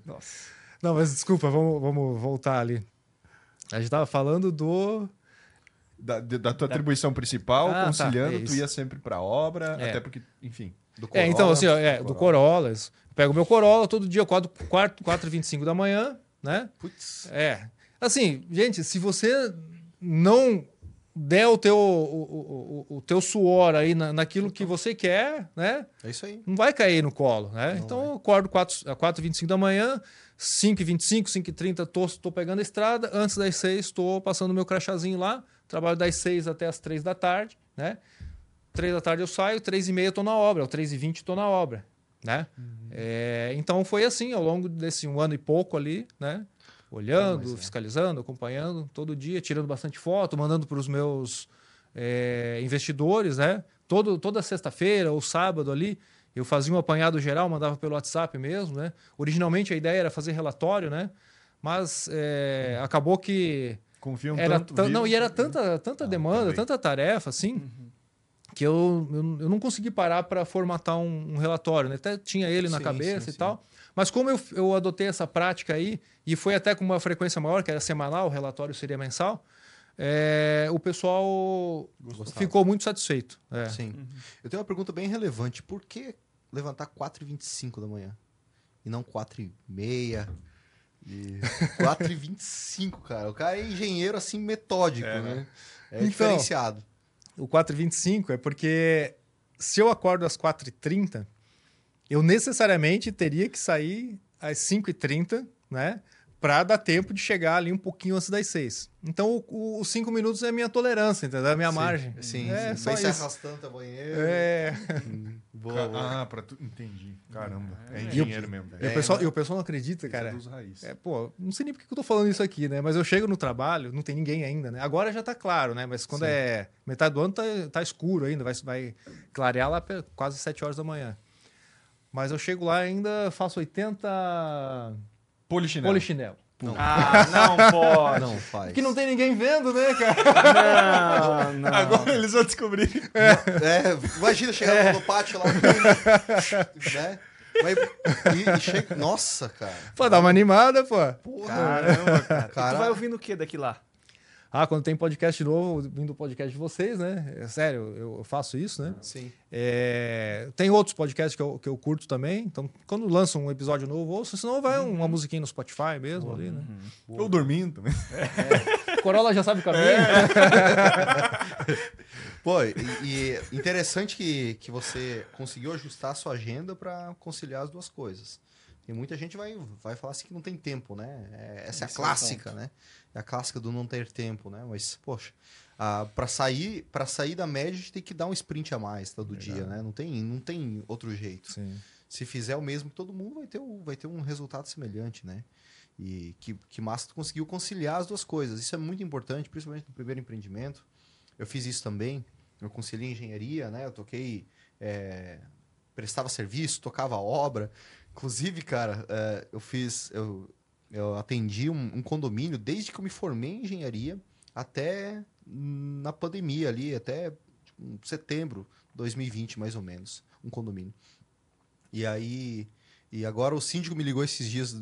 Nossa. Não, mas desculpa, vamos, vamos voltar ali. A gente tava falando do. Da, da tua atribuição principal, Ah, tá, conciliando, é tu ia sempre pra obra, É. até porque, enfim. Do É, então, Corolla. assim, ó, é, do Corolla. Pego meu Corolla todo dia, 4, 4, 4h25 da manhã, né? Putz. É. Assim, gente, se você não der o teu, o, o, o- teu suor aí na, naquilo que você quer, né? É isso aí. Não vai cair no colo, né? Não então eu acordo 4, 4h25 da manhã, 5h25, 5h30, tô, tô pegando a estrada. Antes das 6, estou passando meu crachazinho lá. Trabalho das 6 até as 3 da tarde, né? 3 da tarde eu saio, 3 e meia eu tô na obra, 3 e 20 tô na obra, né? É, então foi assim, ao longo desse um ano e pouco ali, né? Olhando, é. fiscalizando, acompanhando, todo dia, tirando bastante foto, mandando para os meus é, investidores, né? Todo, toda sexta-feira ou sábado ali, eu fazia um apanhado geral, mandava pelo WhatsApp mesmo, né? Originalmente a ideia era fazer relatório, né? Mas é, acabou que Confiam era tanto. tan- não, e era tanta, tanta Ah, demanda, também. tanta tarefa, assim, que eu, eu, eu não consegui parar para formatar um, um relatório. Né? Até tinha ele na Sim, cabeça sim, e sim. tal. Mas como eu, eu adotei essa prática aí, e foi até com uma frequência maior, que era semanal, o relatório seria mensal, é, o pessoal Gostava. ficou muito satisfeito. É. Sim. Eu tenho uma pergunta bem relevante. Por que levantar 4h25 da manhã? E não 4h30? E 4h25, cara. O cara é engenheiro assim metódico, É, né? né? É Então, diferenciado. O 4h25 é porque se eu acordo às 4h30, eu necessariamente teria que sair às 5h30, né? Para dar tempo de chegar ali um pouquinho antes das 6. Então, os 5 minutos é a minha tolerância, entendeu? É a minha Sim, margem. Sim, é sim. só se isso. arrastando até o banheiro. É. Hum, boa, boa. Ah, pra tu. Entendi. Caramba. É É. engenheiro mesmo. E, o É, pessoal, mas- e o pessoal não acredita, é cara. dos raízes. É, pô, não sei nem porque que eu tô falando isso aqui, né? Mas eu chego no trabalho, não tem ninguém ainda, né? Agora já tá claro, né? Mas quando Sim. é metade do ano, tá, tá escuro ainda, vai, vai clarear lá quase 7 horas da manhã. Mas eu chego lá ainda, faço 80 Polichinelo. polichinelo. Ah, não pode. Não faz. Porque não tem ninguém vendo, né, cara? Não, não. Agora eles vão descobrir. É, imagina chegar no pátio lá. né? Mas, e, e chega... Nossa, cara. Pô, dá uma animada, pô. Porra. Caramba, cara. E Cara- tu vai ouvindo o que daqui lá? Ah, quando tem podcast novo, vindo o podcast de vocês, né? É sério, eu faço isso, né? Sim. É, tem outros podcasts que eu, que eu curto também. Então, quando lança um episódio novo, ouço, senão vai uma musiquinha no Spotify mesmo ali, né? Ou dormindo também. Corolla já sabe o caminho. Pô, e, e interessante que, que você conseguiu ajustar a sua agenda para conciliar as duas coisas. E muita gente vai, vai falar assim que não tem tempo, né? É- essa é a Esse é o clássica, né? É a clássica do não ter tempo, né? Mas, poxa, para sair para sair da média, a gente tem que dar um sprint a mais todo dia, né? Não tem, não tem outro jeito. Sim. Se fizer o mesmo que todo mundo, vai ter, vai ter um resultado semelhante, né? E que, que massa tu conseguiu conciliar as duas coisas. Isso é muito importante, principalmente no primeiro empreendimento. eu fiz isso também. Eu conciliei engenharia, né? Eu toquei. é, prestava serviço, tocava obra. Inclusive, cara, é, eu fiz. Eu, eu atendi um, um condomínio desde que eu me formei em engenharia até na pandemia ali, até tipo, setembro de 2020, mais ou menos. Um condomínio. E aí. E agora o síndico me ligou esses dias.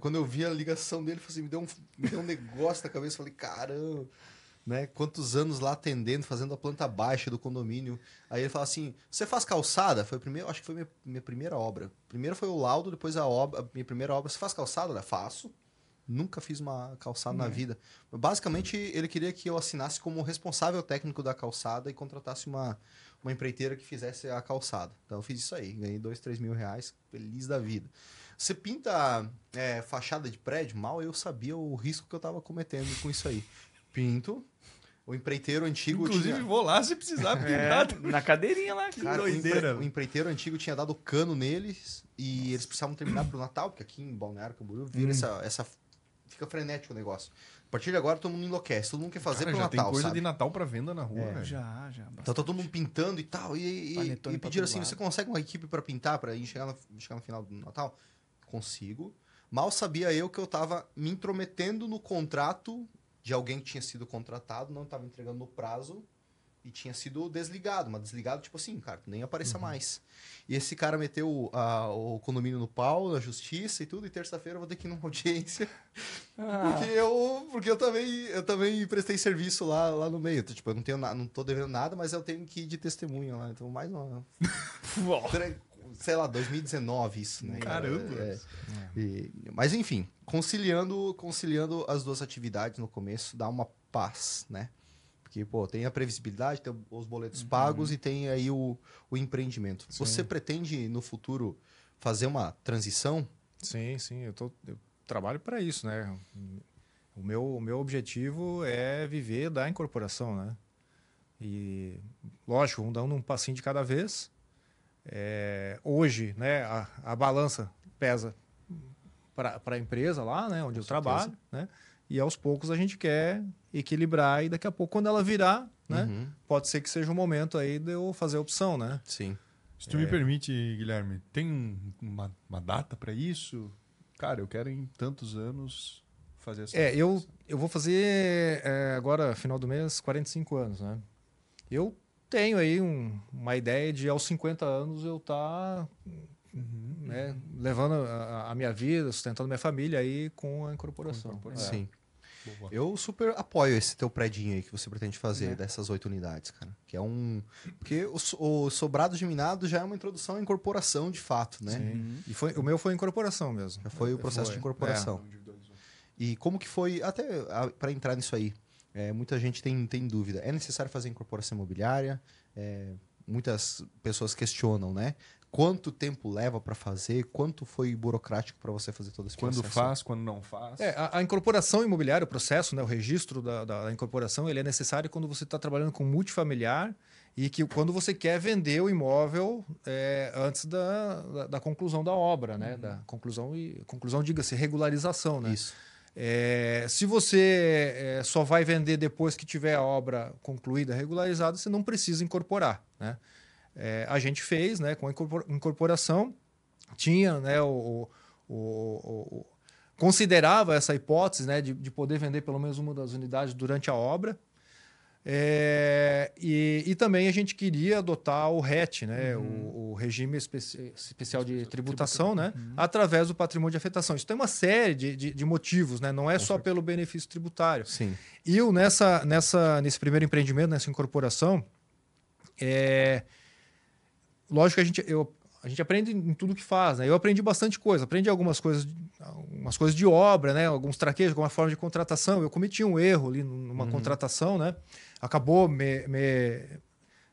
Quando eu vi a ligação dele, assim, me, deu um, me deu um negócio na cabeça. Falei, caramba, né? Quantos anos lá atendendo, fazendo a planta baixa do condomínio. Aí ele fala assim: você faz calçada? Foi o primeiro, acho que foi minha, minha primeira obra. Primeiro foi o laudo, depois a obra, a minha primeira obra. Você faz calçada? Eu faço. Nunca fiz uma calçada na vida. Basicamente, ele queria que eu assinasse como responsável técnico da calçada e contratasse uma, uma empreiteira que fizesse a calçada. Então eu fiz isso aí, ganhei dois, três mil reais, feliz da vida. Você pinta é, fachada de prédio, mal eu sabia o risco que eu tava cometendo com isso aí. Pinto. O empreiteiro antigo Inclusive, tinha... vou lá se precisar É, pintar. na cadeirinha lá. Cara, o, doideira. empre- o empreiteiro antigo tinha dado cano neles e eles precisavam terminar pro Natal, porque aqui em Balneário Camboriú vira essa, essa. Fica frenético o negócio. A partir de agora todo mundo enlouquece, todo mundo quer fazer Cara, pro já Natal. tem coisa sabe? de Natal pra venda na rua, É. velho. Já, já. Então tá todo mundo pintando e tal. E, e, e pediram assim: lado. você consegue uma equipe pra pintar, pra ir chegar no, chegar no final do Natal? Consigo. Mal sabia eu que eu tava me intrometendo no contrato de alguém que tinha sido contratado, não tava entregando no prazo e tinha sido desligado. Mas desligado, tipo assim, cara, nem apareça mais. E esse cara meteu a- o condomínio no pau, na justiça e tudo, e terça-feira eu vou ter que ir numa audiência. Ah, Porque eu, porque eu também, eu também prestei serviço lá, lá no meio. Tipo, eu não tenho na- não tô devendo nada, mas eu tenho que ir de testemunha lá. Então, mais uma. Sei lá, 2019 isso, né? Caramba. É, e- mas enfim, conciliando, conciliando as duas atividades no começo dá uma paz, né? Porque, pô, tem a previsibilidade, tem os boletos pagos e tem aí o, o empreendimento. Você pretende, no futuro, fazer uma transição? Sim, sim, eu, tô, eu trabalho para isso, né? O meu, o meu objetivo é viver da incorporação, né? E, lógico, vamos dando um passinho de cada vez. É, hoje, né, a, a balança pesa para a empresa lá, né, onde eu trabalho, né? E aos poucos a gente quer equilibrar e daqui a pouco, quando ela virar, né, Uhum, pode ser que seja o momento aí de eu fazer a opção, né? Sim. Se tu me permite, Guilherme, tem um- uma, uma data pra isso? Cara, eu quero em tantos anos fazer essa É, eu, eu vou fazer é, agora, final do mês, 45 anos, né? Eu tenho aí um- uma ideia de aos 50 anos eu estar né, levando a, a minha vida, sustentando minha família aí com a incorporação. Com a É. Sim. Boa. Eu super apoio esse teu predinho aí que você pretende fazer, É. dessas oito unidades, cara. Que é um. Porque o, o sobrado de minado já é uma introdução à incorporação de fato, né? Sim. E foi, o meu foi incorporação mesmo. Já foi o processo Foi. de incorporação. E como que foi, até para entrar nisso aí, é, muita gente tem, tem dúvida. É necessário fazer incorporação imobiliária? É, muitas pessoas questionam, né? Quanto tempo leva para fazer? Quanto foi burocrático para você fazer todo esse Quando processo? faz, quando não faz. É, a, a incorporação imobiliária, o processo, né, o registro da, da- da incorporação, ele é necessário quando você está trabalhando com multifamiliar e que quando você quer vender o imóvel é, antes da, da, da conclusão da obra, né? Da conclusão e conclusão, diga-se, regularização, né? Isso. É, se você é, só vai vender depois que tiver a obra concluída, regularizada, você não precisa incorporar. Né? É, a gente fez né, com a incorpor- incorporação, tinha né, o- o- o- considerava essa hipótese né, de, de poder vender pelo menos uma das unidades durante a obra. É, e, e também a gente queria adotar o RET, né, o, o regime especi- especial de tributação, né, através do patrimônio de afetação. Isso tem uma série de, de, de motivos, né, não é só pelo benefício tributário. Sim. E eu, nessa, nessa, nesse primeiro empreendimento, nessa incorporação, é, lógico que a gente, eu, a gente aprende em tudo que faz. Né? Eu aprendi bastante coisa. Aprendi algumas coisas, algumas coisas de obra, né? alguns traquejos, alguma forma de contratação. Eu cometi um erro ali numa contratação, né? Acabou me, me,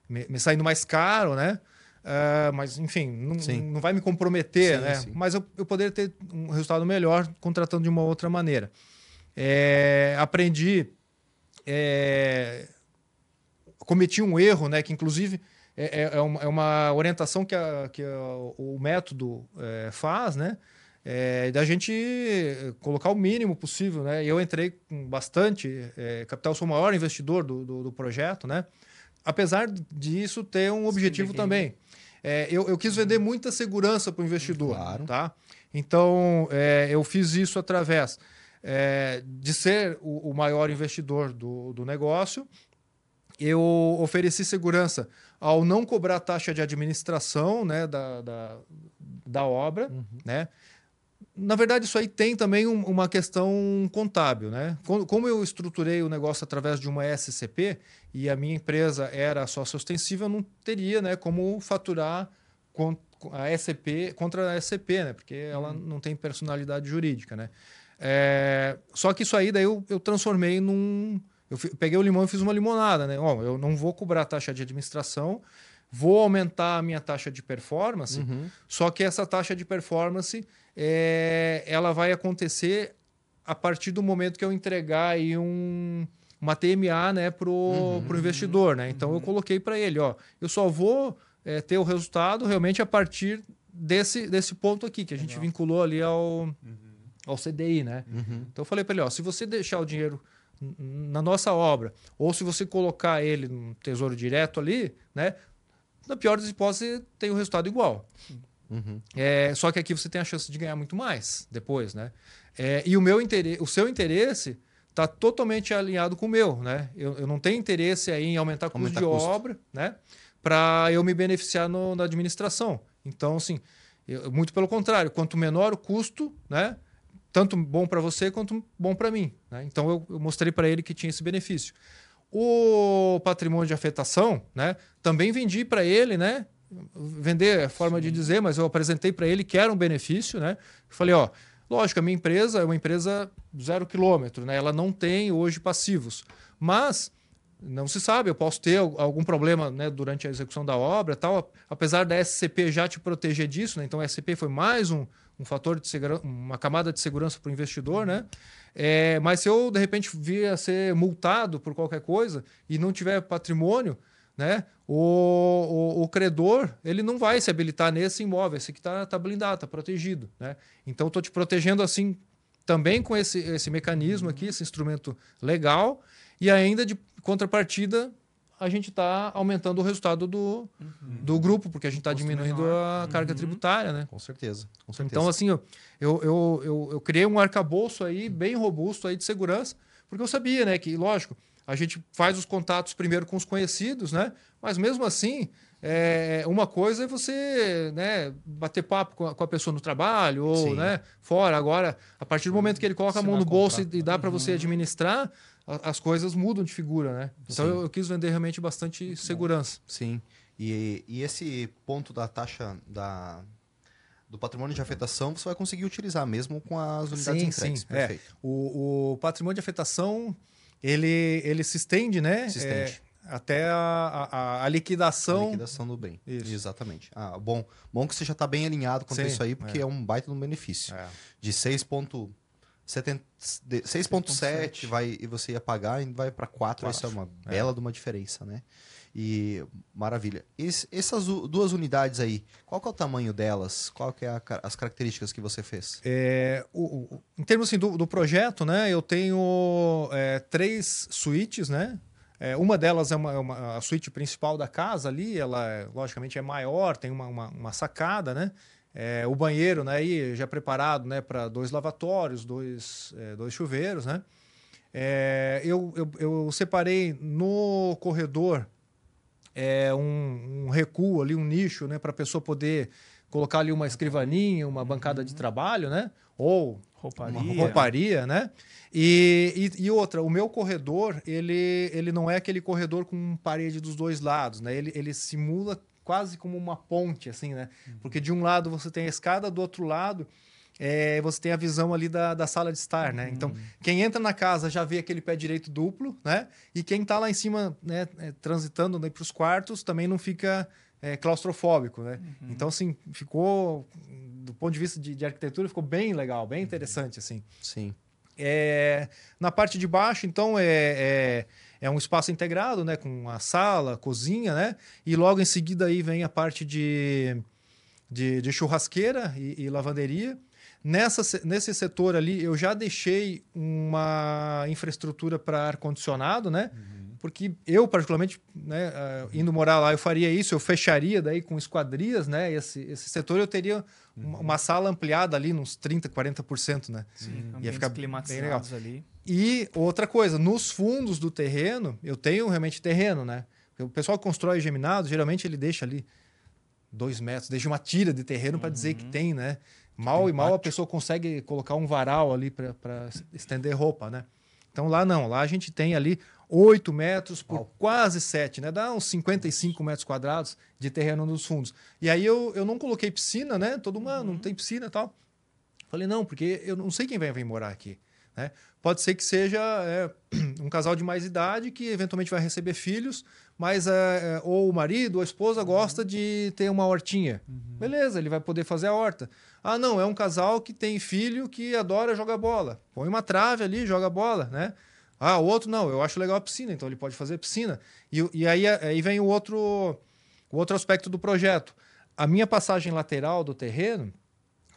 me, me saindo mais caro, né? Ah, mas, enfim, não, Sim. não vai me comprometer, Sim, né? sim. Mas eu, eu poderia ter um resultado melhor contratando de uma outra maneira. É, aprendi. é, cometi um erro, né? Que inclusive é, é- é uma, é uma orientação que, a- que a- o método é, faz, né? É, da gente colocar o mínimo possível, né? Eu entrei com bastante é, capital, sou o maior investidor do, do, do, projeto, né? Apesar disso ter um objetivo também. É, eu, eu, quis vender muita segurança para o investidor, claro. tá? Então é, eu fiz isso através é, de ser o, o, maior investidor do, do negócio. Eu ofereci segurança ao não cobrar taxa de administração né, da, da, da obra, uhum. né? Na verdade, isso aí tem também um, uma questão contábil, né? Como eu estruturei o negócio através de uma SCP e a minha empresa era sócio ostensível, eu não teria, né, como faturar a SCP contra a SCP, né? Porque ela uhum. não tem personalidade jurídica, né? É, só que isso aí daí eu, eu transformei num, eu peguei o limão e fiz uma limonada, né? Ó, eu não vou cobrar taxa de administração, vou aumentar a minha taxa de performance, uhum. só que essa taxa de performance é, ela vai acontecer a partir do momento que eu entregar aí um, uma TMA né, para o uhum, investidor. Né? Então uhum. eu coloquei para ele, ó, eu só vou é, ter o resultado realmente a partir desse, desse ponto aqui, que a gente Legal. vinculou ali ao, uhum. ao CDI. Né? Uhum. Então eu falei para ele, ó, se você deixar o dinheiro na nossa obra, ou se você colocar ele no tesouro direto ali, né? Na pior das hipóteses, tem o resultado igual. Uhum. É, só que aqui você tem a chance de ganhar muito mais depois, né? É, e o meu interesse, o seu interesse está totalmente alinhado com o meu, né? Eu, eu não tenho interesse aí em aumentar o custo de custo. obra, né? Para eu me beneficiar no, na administração. Então, assim, eu, muito pelo contrário, quanto menor o custo, né? tanto bom para você quanto bom para mim. Né? Então eu, eu mostrei para ele que tinha esse benefício. O patrimônio de afetação, né? Também vendi para ele, né? Vender é forma de dizer, mas eu apresentei para ele que era um benefício, né? Falei, ó, lógico, a minha empresa é uma empresa zero quilômetro, né? Ela não tem hoje passivos, mas não se sabe, eu posso ter algum problema né, durante a execução da obra, tal. Apesar da SCP já te proteger disso, né? Então a SCP foi mais um, um fator de segurança, uma camada de segurança para o investidor, né? É, mas se eu de repente vir a ser multado por qualquer coisa e não tiver patrimônio, né? O, o, o credor ele não vai se habilitar nesse imóvel, esse que está tá blindado, está protegido, né? Então estou te protegendo assim também com esse, esse mecanismo aqui, esse instrumento legal e ainda de contrapartida a gente está aumentando o resultado do, uhum. do grupo, porque a gente está diminuindo menor. a carga uhum. tributária, né? Com certeza, com certeza. Então, assim, eu, eu, eu, eu, eu criei um arcabouço aí bem robusto aí de segurança, porque eu sabia, né, que, lógico, a gente faz os contatos primeiro com os conhecidos, né? Mas mesmo assim, é, uma coisa é você né, bater papo com a, com a pessoa no trabalho ou né, fora. Agora, a partir do momento que ele coloca a mão no bolso e, e dá para você uhum. administrar, as coisas mudam de figura, né? Então eu, eu, quis vender realmente bastante segurança. Sim. E, e esse ponto da taxa da, do patrimônio de afetação você vai conseguir utilizar mesmo com as unidades sim, entregues. Sim, é. Perfeito. É. O, o, patrimônio de afetação ele, ele se estende, né? Se estende. É, até a, a, a, liquidação. A liquidação do bem. Isso. Exatamente. Ah, bom, bom que você já está bem alinhado com isso aí, porque é. é um baita no benefício. É. De 6 6.7 vai e você ia pagar e vai para 4, 4. Isso é uma é. bela de uma diferença, né? E maravilha. Esse, essas duas unidades aí, qual é o tamanho delas? Qual que é a, as características que você fez? É, o, o, em termos assim, do, do, projeto, né? Eu tenho é, três suítes, né? É, uma delas é uma, é uma, a suíte principal da casa ali, ela é, logicamente é maior, tem uma, uma, uma sacada, né? É, o banheiro né, aí já preparado né, para dois lavatórios, dois, é, dois chuveiros. Né? É, eu, eu, eu, separei no corredor é, um, um, recuo ali, um nicho né, para a pessoa poder colocar ali uma escrivaninha, uma bancada de trabalho, né? Ou rouparia, uma rouparia né? E, e, e, outra, o meu corredor, ele, ele não é aquele corredor com parede dos dois lados, né? Ele, ele simula quase como uma ponte, assim, né? Uhum. Porque de um lado você tem a escada, do outro lado é, você tem a visão ali da, da sala de estar, né? Então, uhum. quem entra na casa já vê aquele pé direito duplo, né? E quem está lá em cima, né, é, transitando né, para os quartos, também não fica é, claustrofóbico, né? Uhum. Então, assim, ficou, do ponto de vista de, de, arquitetura, ficou bem legal, bem interessante, assim. Sim. É, na parte de baixo, então, é, é é um espaço integrado, né, com a sala, cozinha, né? E logo em seguida aí vem a parte de, de, de churrasqueira e, e, lavanderia. Nessa, se- nesse setor ali, eu já deixei uma infraestrutura para ar-condicionado, né? Porque eu, particularmente, né, ah, indo morar lá, eu faria isso, eu fecharia daí com esquadrias, né? Esse, esse setor eu teria uma, uma sala ampliada ali, uns 30%, 40%, né? Sim, Ia ficar bem climatizados ali. E outra coisa, nos fundos do terreno, eu tenho realmente terreno, né? O pessoal que constrói geminado, geralmente ele deixa ali dois metros, deixa uma tira de terreno para dizer que tem, né? Mal e mal a pessoa consegue colocar um varal ali para estender roupa, né? Então lá não, lá a gente tem ali 8 metros por quase 7, né? Dá uns 55 metros quadrados de terreno nos fundos. E aí eu, eu não coloquei piscina, né? Todo mundo, ah, não tem piscina e tal. Falei, não, porque eu não sei quem vai vir morar aqui. Né? Pode ser que seja é, um casal de mais idade que eventualmente vai receber filhos, mas é, é, ou o marido ou a esposa gosta de ter uma hortinha. Beleza, ele vai poder fazer a horta. Ah, não, é um casal que tem filho que adora jogar bola. Põe uma trave ali, joga bola, né? Ah, o outro não, eu acho legal a piscina, então ele pode fazer piscina. E, e aí, aí vem o outro, o outro aspecto do projeto. A minha passagem lateral do terreno,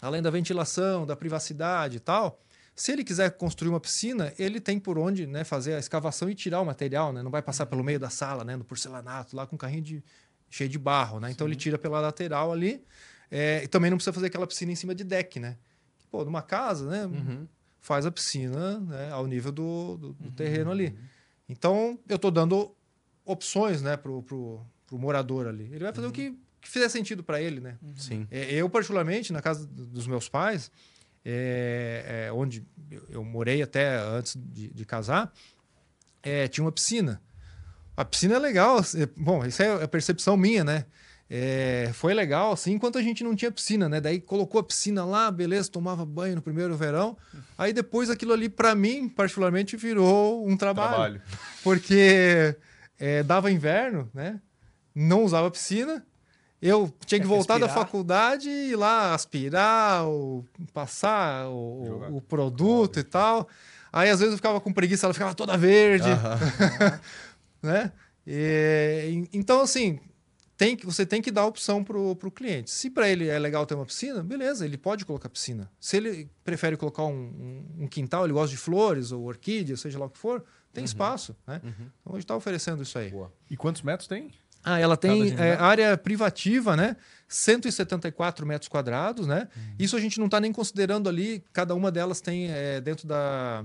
além da ventilação, da privacidade e tal, se ele quiser construir uma piscina, ele tem por onde né, fazer a escavação e tirar o material, né? Não vai passar pelo meio da sala, né? No porcelanato, lá com um carrinho de, cheio de barro, né? Então ele tira pela lateral ali. É, e também não precisa fazer aquela piscina em cima de deck, né? Pô, numa casa, né? Uhum. Faz a piscina né, ao nível do, do, do terreno ali. Então, eu estou dando opções né, pro, pro, pro morador ali. Ele vai fazer o que, que fizer sentido para ele, né? Sim. É, Eu, particularmente, na casa do- dos meus pais, é, é, onde eu, morei até antes de, de casar, é, tinha uma piscina. A piscina é legal. é, Bom, isso é a percepção minha, né? É, foi legal, assim, enquanto a gente não tinha piscina, né? Daí colocou a piscina lá, beleza, tomava banho no primeiro verão. Aí depois aquilo ali, para mim, particularmente, virou um trabalho. Trabalho. Porque é, dava inverno, né? Não usava piscina. Eu tinha que voltar da aspirar. faculdade e ir lá aspirar, ou passar o, o produto e tal. Aí às vezes eu ficava com preguiça, ela ficava toda verde, né? E, então, assim, tem que, você tem que dar opção pro, pro cliente. Se para ele é legal ter uma piscina, beleza, ele pode colocar piscina. Se ele prefere colocar um, um- um quintal, ele gosta de flores ou orquídea, seja lá o que for, tem espaço, né? Então a gente está oferecendo isso aí. Boa. E quantos metros tem? Ah, ela tem é, área privativa, né? 174 metros quadrados, né? Isso a gente não está nem considerando ali, cada uma delas tem é, dentro da.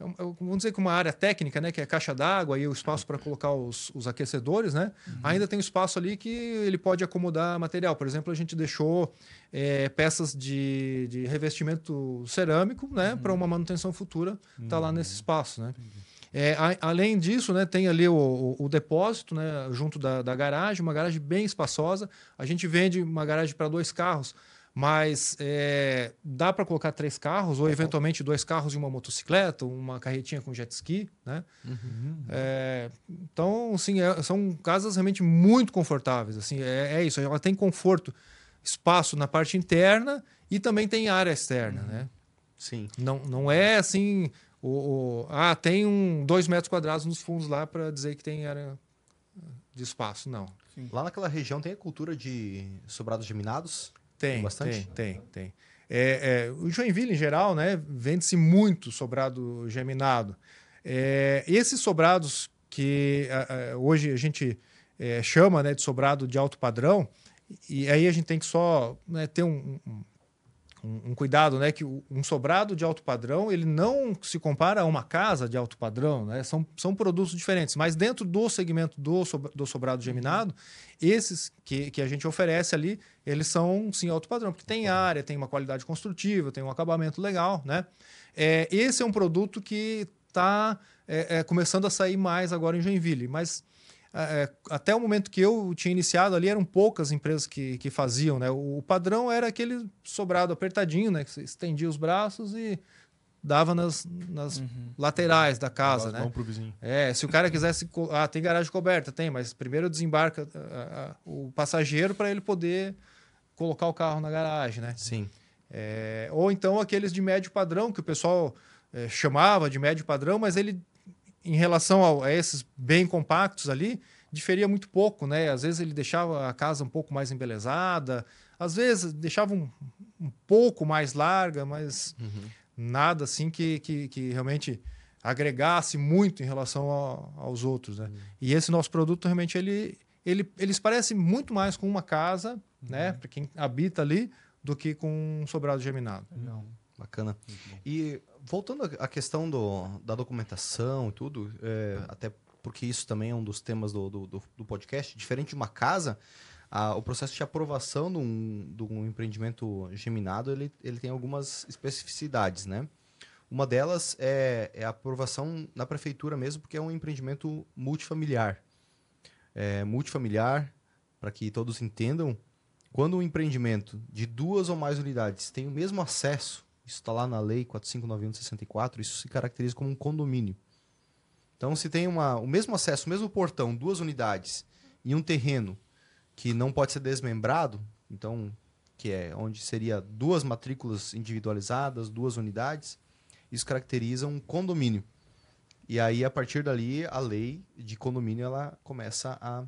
é é Vamos dizer que uma área técnica, né? Que é a caixa d'água e o espaço para colocar os, os aquecedores, né? Ainda tem espaço ali que ele pode acomodar material. Por exemplo, a gente deixou é, peças de, de revestimento cerâmico, né? Para uma manutenção futura, tá lá nesse espaço, né? É, a- além disso, né, tem ali o, o- o depósito né, junto da, da garagem, uma garagem bem espaçosa. A gente vende uma garagem para dois carros, mas é, dá para colocar três carros, ou eventualmente dois carros e uma motocicleta, uma carretinha com jet ski. Né? É, então, assim, são casas realmente muito confortáveis. Assim, é, é isso, ela tem conforto, espaço na parte interna e também tem área externa. Né? Sim. Não, não é assim. O, o- ah, tem um dois metros quadrados nos fundos lá para dizer que tem área de espaço. Não. Lá naquela região tem a cultura de sobrados geminados? Tem, Tem bastante? tem, tem, tem. É, é, o Joinville, em geral, né, vende-se muito sobrado geminado. É, esses sobrados que ah, ah, hoje a gente é, chama né, de sobrado de alto padrão, e aí a gente tem que só né, ter um, um- um- um cuidado, né? Que um sobrado de alto padrão, ele não se compara a uma casa de alto padrão, né? São, são produtos diferentes. Mas dentro do segmento do, sob- do sobrado geminado, esses que, que a gente oferece ali, eles são, sim, alto padrão. Porque tem área, tem uma qualidade construtiva, tem um acabamento legal, né? É, esse é um produto que está começando a sair mais agora em Joinville. Mas é, até o momento que eu tinha iniciado ali, eram poucas empresas que, que faziam, né? O, padrão era aquele sobrado apertadinho, né? Que você estendia os braços e dava nas, nas laterais da casa, Elas né? pro vizinho. É, se o cara quisesse. Ah, tem garagem coberta? Tem, mas primeiro desembarca ah, ah, o passageiro para ele poder colocar o carro na garagem, né? Sim. É, ou então aqueles de médio padrão, que o pessoal é, chamava de médio padrão, mas ele, em relação ao- a esses bem compactos ali, diferia muito pouco, né? Às vezes ele deixava a casa um pouco mais embelezada, às vezes deixava um, um pouco mais larga, mas Uhum. nada assim que, que, que realmente agregasse muito em relação ao- aos outros, né? E esse nosso produto realmente ele, ele eles parecem muito mais com uma casa, né, para quem habita ali, do que com um sobrado geminado. Legal. Bacana. E voltando à questão do, da documentação e tudo, é, até porque isso também é um dos temas do, do, do- do podcast, diferente de uma casa, a- o processo de aprovação de um, de um empreendimento geminado, ele, ele tem algumas especificidades, né? Uma delas é, é a aprovação na prefeitura mesmo, porque é um empreendimento multifamiliar. É, multifamiliar, para que todos entendam, quando um empreendimento de duas ou mais unidades tem o mesmo acesso, isso está lá na lei 459 64, isso se caracteriza como um condomínio. Então, se tem uma, o mesmo acesso, o mesmo portão, duas unidades e um terreno que não pode ser desmembrado, então, que é onde seria duas matrículas individualizadas, duas unidades, isso caracteriza um condomínio. E aí, a partir dali, a lei de condomínio ela começa a,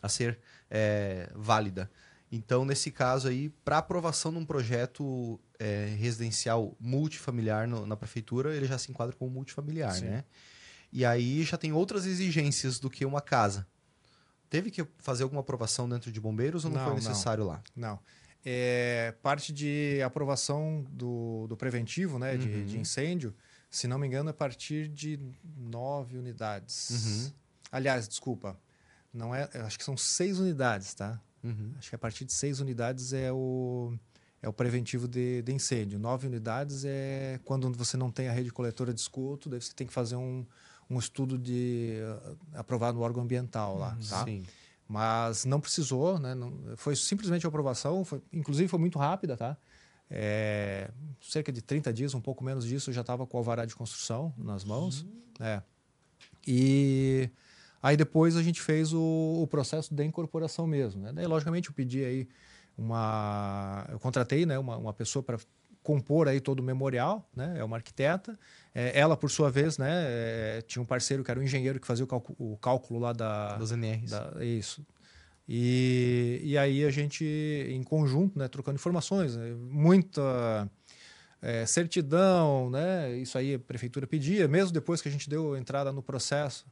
a ser é, válida. Então, nesse caso aí, para aprovação de um projeto é, residencial multifamiliar no- na prefeitura, ele já se enquadra como multifamiliar, Sim. né? E aí já tem outras exigências do que uma casa. Teve que fazer alguma aprovação dentro de bombeiros ou não, Não, foi não. necessário lá? Não. É parte de aprovação do, do preventivo, né, de, Uhum. de incêndio, se não me engano, a partir de nove unidades. Uhum. Aliás, desculpa, não é, acho que são seis unidades, tá? Uhum. Acho que a partir de seis unidades é o, é o preventivo de, de incêndio. Nove unidades é quando você não tem a rede coletora de esgoto, daí você tem que fazer um, um estudo de uh, aprovado no órgão ambiental lá, tá? Sim. Mas não precisou, né? Não- foi simplesmente a aprovação, foi, inclusive foi muito rápida, tá? É, cerca de 30 dias, um pouco menos disso, eu já estava com o alvará de construção nas mãos. É. E aí depois a gente fez o, o processo de incorporação mesmo. Né? Daí, logicamente, eu pedi aí uma. Eu contratei né, uma, uma pessoa para compor aí todo o memorial, né? É uma arquiteta. É, ela, por sua vez, né, é, tinha um parceiro que era um engenheiro que fazia o, cálculo, o cálculo lá da, Dos NRs. da- isso. E, e aí a gente, em conjunto, né, trocando informações, né, muita é, certidão, né, isso aí a prefeitura pedia, mesmo depois que a gente deu entrada no processo.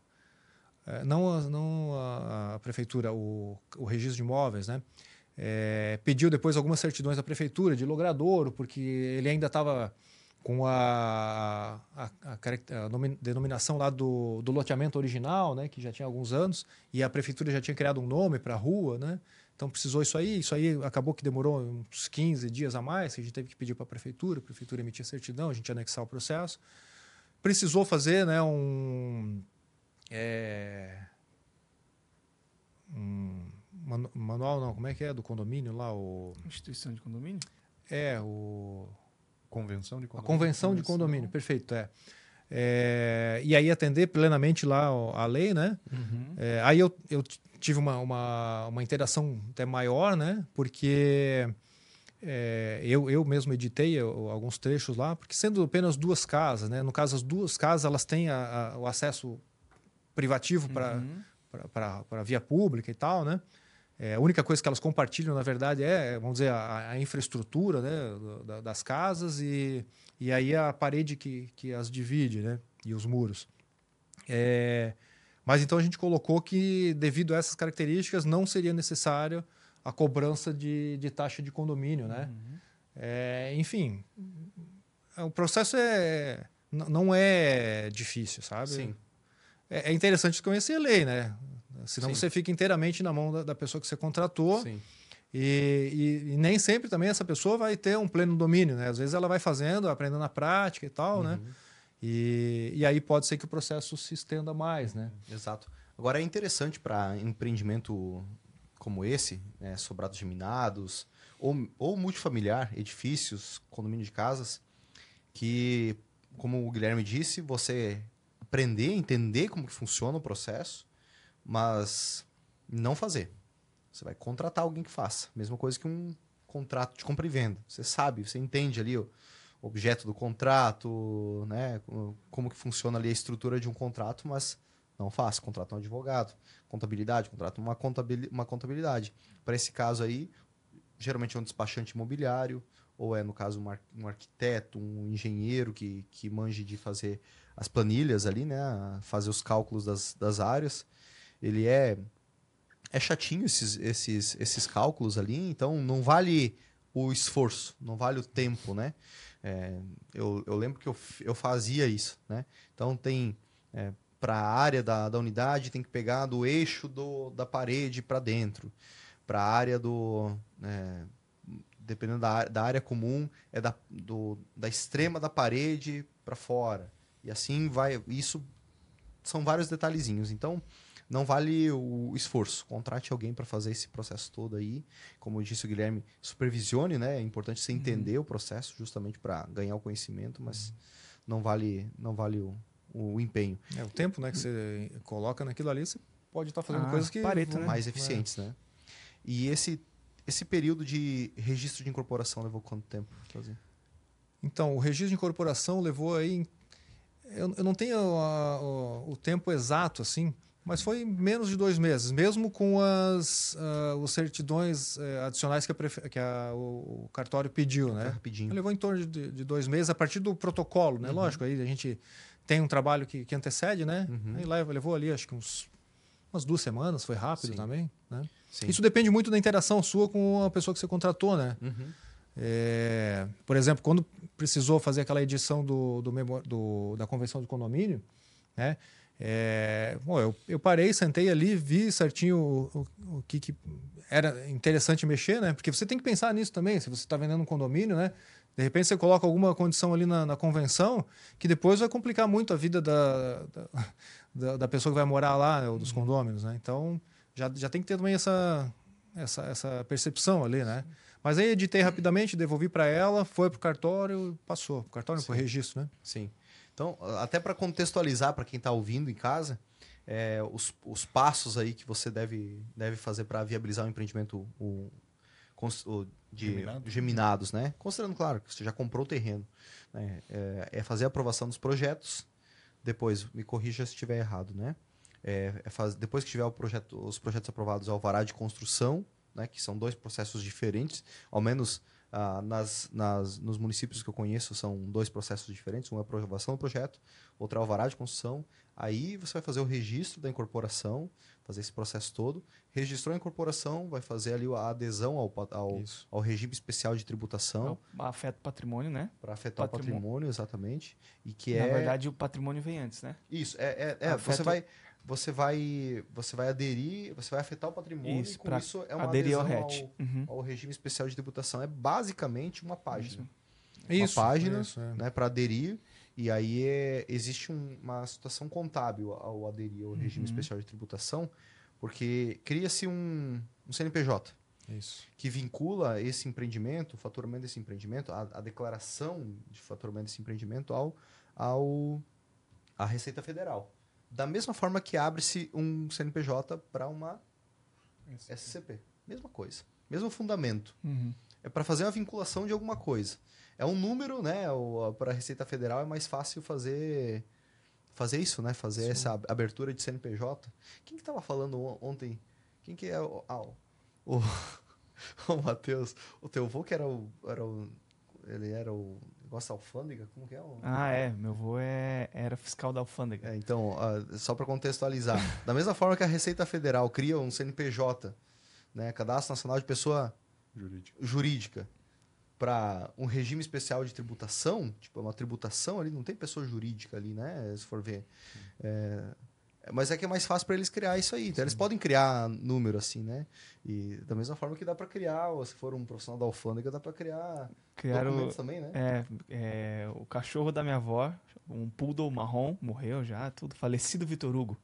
É, não a, não a, a prefeitura, o, o registro de imóveis, né, é, pediu depois algumas certidões da prefeitura de logradouro, porque ele ainda estava com a, a, a a nomi- denominação lá do, do loteamento original, né, que já tinha alguns anos, e a prefeitura já tinha criado um nome para a rua, né? Então precisou isso aí, isso aí acabou que demorou uns 15 dias a mais, que a gente teve que pedir para a prefeitura, a prefeitura emitia certidão, a gente anexar o processo. Precisou fazer, né, um é, um manu- manual não, como é que é do condomínio lá o Instituição de condomínio? é o Convenção de a condomínio. convenção de condomínio, perfeito, é. É, e aí atender plenamente lá a lei, né? Uhum. É, aí eu, eu tive uma, uma, uma interação até maior, né? Porque é, eu, eu mesmo editei alguns trechos lá, porque sendo apenas duas casas, né? No caso, as duas casas elas têm a- a- o acesso privativo para Uhum. para a via pública e tal, né? É, a única coisa que elas compartilham, na verdade, é, vamos dizer, a, a infraestrutura né, da- das casas e, e aí a parede que, que as divide, né? E os muros. É, mas então a gente colocou que, devido a essas características, não seria necessário a cobrança de, de taxa de condomínio, né? Uhum. É, enfim, o processo é, não é difícil, sabe? Sim. É, é interessante conhecer a lei, né? Senão Sim. você fica inteiramente na mão da, da pessoa que você contratou Sim. e, e- e nem sempre também essa pessoa vai ter um pleno domínio, né? Às vezes ela vai fazendo, aprendendo na prática e tal, né? Uhum. E, e aí pode ser que o processo se estenda mais, né? Exato. Agora é interessante para empreendimento como esse, né, sobrados geminados, ou, ou multifamiliar, edifícios, condomínio de casas, que, como o Guilherme disse, você aprender, entender como que funciona o processo, mas não fazer. Você vai contratar alguém que faça. Mesma coisa que um contrato de compra e venda. Você sabe, você entende ali o objeto do contrato, né, como que funciona ali a estrutura de um contrato, mas não faça, contrata um advogado. Contabilidade, contrata uma, uma contabilidade. Para esse caso aí, geralmente é um despachante imobiliário ou é, no caso, um, um arquiteto, um engenheiro que, que manje de fazer as planilhas ali, né? Fazer os cálculos das, das áreas. Ele é, é chatinho esses, esses, esses cálculos ali, então não vale o esforço, não vale o tempo, né? É, eu, eu lembro que eu, eu fazia isso, né? Então tem para a área da, da unidade tem que pegar do eixo do, da parede para dentro. Para a área do é, dependendo da, da área comum é da, do, da extrema da parede para fora e assim vai. Isso são vários detalhezinhos. Então não vale o esforço. Contrate alguém para fazer esse processo todo aí. Como disse o Guilherme, supervisione, né? É importante você entender o processo justamente para ganhar o conhecimento, mas não vale não vale o, o empenho. É, o tempo né, que você coloca naquilo ali, você pode estar fazendo Ah, coisas que. Pareto, né? mais eficientes, né? E esse esse período de registro de incorporação levou quanto tempo fazer? Então, o registro de incorporação levou aí. Eu, eu não tenho a- o, o tempo exato, assim, mas foi menos de dois meses, mesmo com as ah, os certidões eh, adicionais que, a prefe- que a- o, o cartório pediu, né? rapidinho. Levou em torno de, de dois meses a partir do protocolo, né? Uhum. Lógico, aí a gente tem um trabalho que, que antecede, né? Uhum. Aí leva, levou ali, acho que uns, umas duas semanas, foi rápido Sim. também, né? Sim. Isso depende muito da interação sua com a pessoa que você contratou, né? Uhum. É, por exemplo, quando precisou fazer aquela edição do, do, do- da convenção do condomínio, né? É, bom, eu, eu parei, sentei ali, vi certinho o, o, o que, que era interessante mexer, né? Porque você tem que pensar nisso também. Se você está vendendo um condomínio, né? De repente você coloca alguma condição ali na, na convenção que depois vai complicar muito a vida da, da, da- da pessoa que vai morar lá, né, ou dos condôminos, né? Então já, já tem que ter também essa, essa, essa percepção ali, né? Mas aí editei rapidamente, devolvi para ela, foi pro cartório, passou. Pro cartório, pro Sim. registro, né? Sim. Então, até para contextualizar para quem está ouvindo em casa, é, os, os passos aí que você deve, deve fazer para viabilizar o empreendimento o, o de Geminado. geminados, né? Considerando, claro, que você já comprou o terreno. né? É, é fazer a aprovação dos projetos, depois, me corrija se estiver errado, né? É, é faz- depois que tiver o projeto, os projetos aprovados, é o alvará de construção, né? Que são dois processos diferentes, ao menos ah, nas, nas, nos municípios que eu conheço são dois processos diferentes. Um é a aprovação do projeto, outro é o alvará de construção. Aí você vai fazer o registro da incorporação, fazer esse processo todo. Registrou a incorporação, vai fazer ali a adesão ao, ao, ao regime especial de tributação Afeta o patrimônio, né? para afetar o patrimônio. patrimônio, exatamente. E que Na é verdade, o patrimônio vem antes, né? isso, é, é, é, Afeta- você vai você vai você vai aderir, você vai afetar o patrimônio Isso, e com isso é uma Aderir ao RET. ao, Uhum. ao regime especial de tributação. É basicamente uma página. Isso, página, isso, é. né, para aderir. E aí é- existe um- uma situação contábil ao aderir ao regime Uhum. especial de tributação, porque cria-se um, um CNPJ Isso. que vincula esse empreendimento, o faturamento desse empreendimento, a, a declaração de faturamento desse empreendimento ao, ao à Receita Federal. Da mesma forma que abre-se um CNPJ para uma SCP. Mesma coisa. Mesmo fundamento Uhum. é para fazer uma vinculação de alguma coisa. É um número, né? Para a Receita Federal é mais fácil fazer fazer isso, né? Fazer Sim. essa ab- abertura de CNPJ. Quem que tava falando on- ontem? Quem que é o ah, o, o, o Matheus? O teu avô que era o, era o ele era o negócio da alfândega? Como que é? O... Ah, é. Meu avô é, era fiscal da alfândega. É, então, ah, só para contextualizar, da mesma forma que a Receita Federal cria um CNPJ, né, Cadastro Nacional de Pessoa Jurídico. jurídica para um regime especial de tributação, tipo, é uma tributação ali, não tem pessoa jurídica ali, né? Se for ver. É, mas é que é mais fácil para eles criar isso aí. Então, eles podem criar número assim, né? E da mesma forma que dá para criar, ou se for um profissional da alfândega, dá para criar Criaram documentos também, né? é, é, o cachorro da minha avó, um poodle marrom, morreu já, tudo. Falecido Vitor Hugo.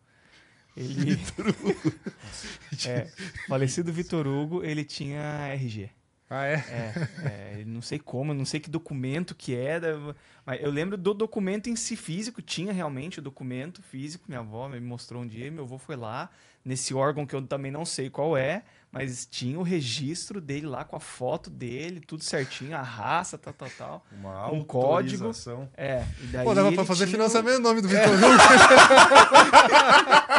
Ele. é, falecido Vitor Hugo, ele tinha RG. Ah, é? É, é, não sei como, não sei que documento que era, mas eu lembro do documento em si físico, tinha realmente o documento físico, minha avó me mostrou um dia, meu avô foi lá, nesse órgão que eu também não sei qual é, mas tinha o registro dele lá com a foto dele, tudo certinho, a raça, tal, tal, tal. Uma Um código. É, e daí Pô, dava pra fazer tinha o- financiamento no nome do Vitor Hugo.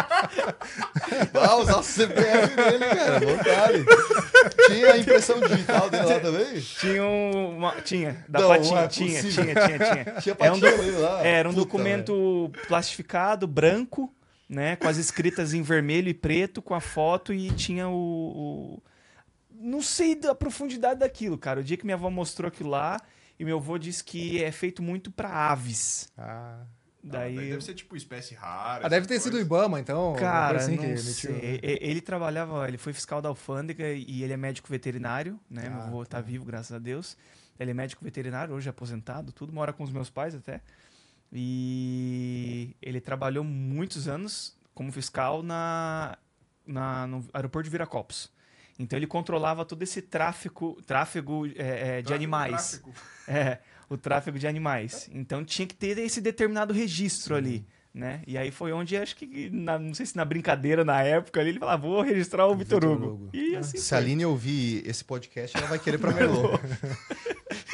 Ah, usar o CPF dele, cara, vontade. Tinha a impressão digital dele lá também? Tinha um- uma. Tinha. Da Não, patinha. é tinha, tinha, tinha, tinha. Tinha Era um, patinha docu- dele lá. era um Puta, documento plastificado, branco, né? Com as escritas em vermelho e preto, com a foto e tinha o. o- Não sei da profundidade daquilo, cara. O dia que minha avó mostrou aquilo lá, e meu avô disse que é feito muito pra aves. Ah. Daí. deve ser tipo espécie rara. Ah, deve ter sido o Ibama, então. Cara, coisa assim não sei. né? Ele trabalhava, ele foi fiscal da alfândega e ele é médico veterinário, né? Meu Ah, avô tá vivo, graças a Deus. Ele é médico veterinário, hoje é aposentado, tudo, mora com os meus pais até. E ele trabalhou muitos anos como fiscal na, na- no aeroporto de Viracopos. Então ele controlava todo esse tráfico, tráfego é, é, de animais. É, o tráfego de animais. Então tinha que ter esse determinado registro ali, né? E aí foi onde acho que na- não sei se na brincadeira na época ali ele falava, vou registrar o Vitor Vitor Hugo. Hugo. E assim Se a foi. Aline ouvir esse podcast, ela vai querer pra Merlot.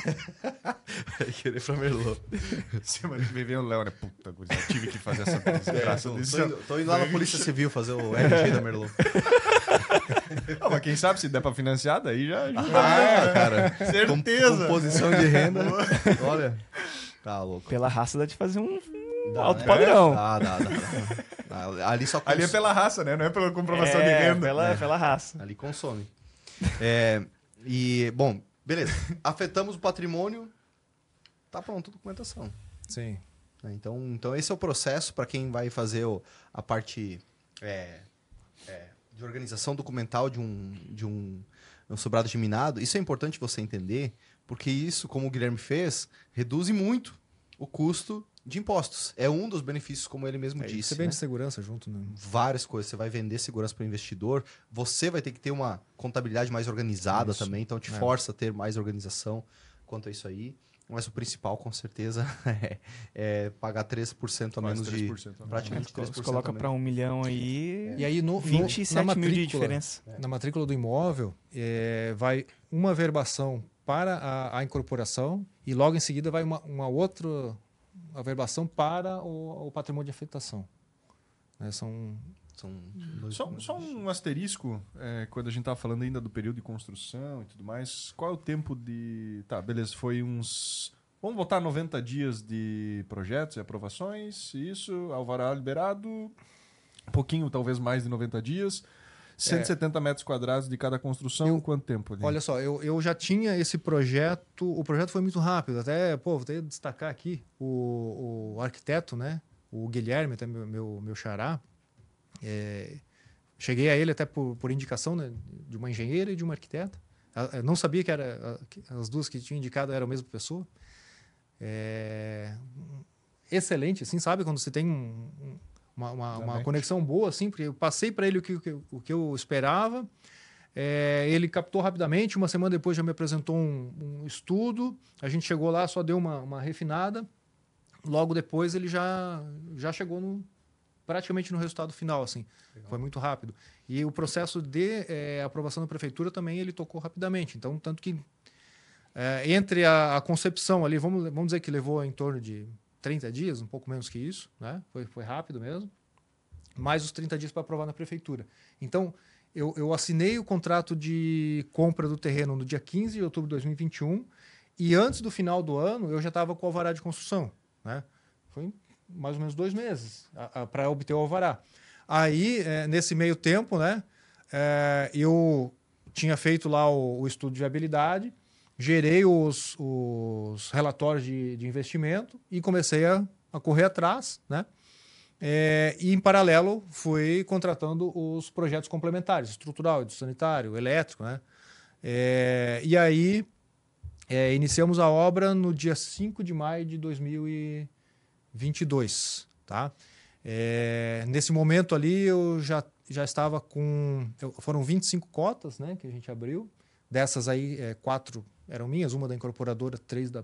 vai querer pra Merlot. Semana que vem vem o Léo, né? Puta, gurizada, tive que fazer essa desgraça tô, desse tô indo, tô indo lá na Polícia Civil fazer o RG da Merlot. Ah, mas quem sabe se der pra financiar, daí já. já- Ah, cara. Certeza. Composição de renda. Olha. Tá louco. Pela raça dá de fazer um Dá, alto né? padrão. Dá, dá, dá. dá. Ali só Ali é pela raça, né? Não é pela comprovação de É, renda. Pela, pela raça. Ali consome. É, e, bom, beleza. Afetamos o patrimônio. Tá pronto a documentação. Sim. né? Então, então esse é o processo para quem vai fazer a parte é, é, de organização documental de um, de um, um sobrado geminado. Isso é importante você entender, porque isso, como o Guilherme fez, reduz muito o custo de impostos. É um dos benefícios, como ele mesmo É, disse. Você vem né? de segurança junto, né? várias coisas. Você vai vender segurança para o investidor. Você vai ter que ter uma contabilidade mais organizada Isso. também. Então, te É. força a ter mais organização quanto a isso aí. Mas o principal, com certeza, é, é pagar 3% a Quase menos de... 3%, né? Praticamente 3% Você coloca para um milhão aí, E aí, no, no, 27 na mil de diferença. na matrícula do imóvel, é, vai uma verbação para a, a incorporação e logo em seguida vai uma, uma outra averbação para o, o patrimônio de afetação. Né, são São dois- Só, só um asterisco, é, quando a gente tava falando ainda do período de construção e tudo mais, qual é o tempo de. Tá, beleza, foi uns. Vamos botar 90 dias de projetos e aprovações, isso, alvará liberado, um pouquinho, talvez mais de 90 dias. 170 metros quadrados de cada construção, quanto tempo ali? Olha só, eu, eu já tinha esse projeto, o projeto foi muito rápido, até, pô, vou até destacar aqui o, o arquiteto, né, o Guilherme, até meu, meu, meu xará, é, cheguei a ele até por, por indicação né, de uma engenheira e de uma arquiteta, eu não sabia que era que as duas que tinha indicado eram a mesma pessoa, É, excelente, assim, sabe, quando você tem um- um- uma, uma, uma conexão boa, assim, porque eu passei para ele o que, o que- eu esperava, é, ele captou rapidamente, uma semana depois já me apresentou um, um estudo, a gente chegou lá, só deu uma, uma refinada, logo depois ele já, já chegou no, praticamente no resultado final, assim, foi muito rápido. E o processo de eh, aprovação da prefeitura também ele tocou rapidamente, então tanto que eh, entre a, a concepção ali, vamos, vamos dizer que levou em torno de 30 dias, um pouco menos que isso, né? foi, foi rápido mesmo, mais os 30 dias para aprovar na prefeitura. Então, eu, eu assinei o contrato de compra do terreno no dia 15 de outubro de 2021 e antes do final do ano eu já estava com o alvará de construção. Né? Foi mais ou menos dois meses para obter o alvará. Aí, eh, nesse meio tempo, né, eh, eu tinha feito lá o, o estudo de viabilidade, gerei os, os relatórios de, de investimento e comecei a, a correr atrás, né? É, e, em paralelo, fui contratando os projetos complementares, estrutural, sanitário, elétrico. Né? É, e aí, é, iniciamos a obra no dia 5 de maio de 2022. Tá? É, nesse momento ali, eu já, já estava com... foram 25 cotas né, que a gente abriu. Dessas aí, é, quatro eram minhas, uma da incorporadora, três da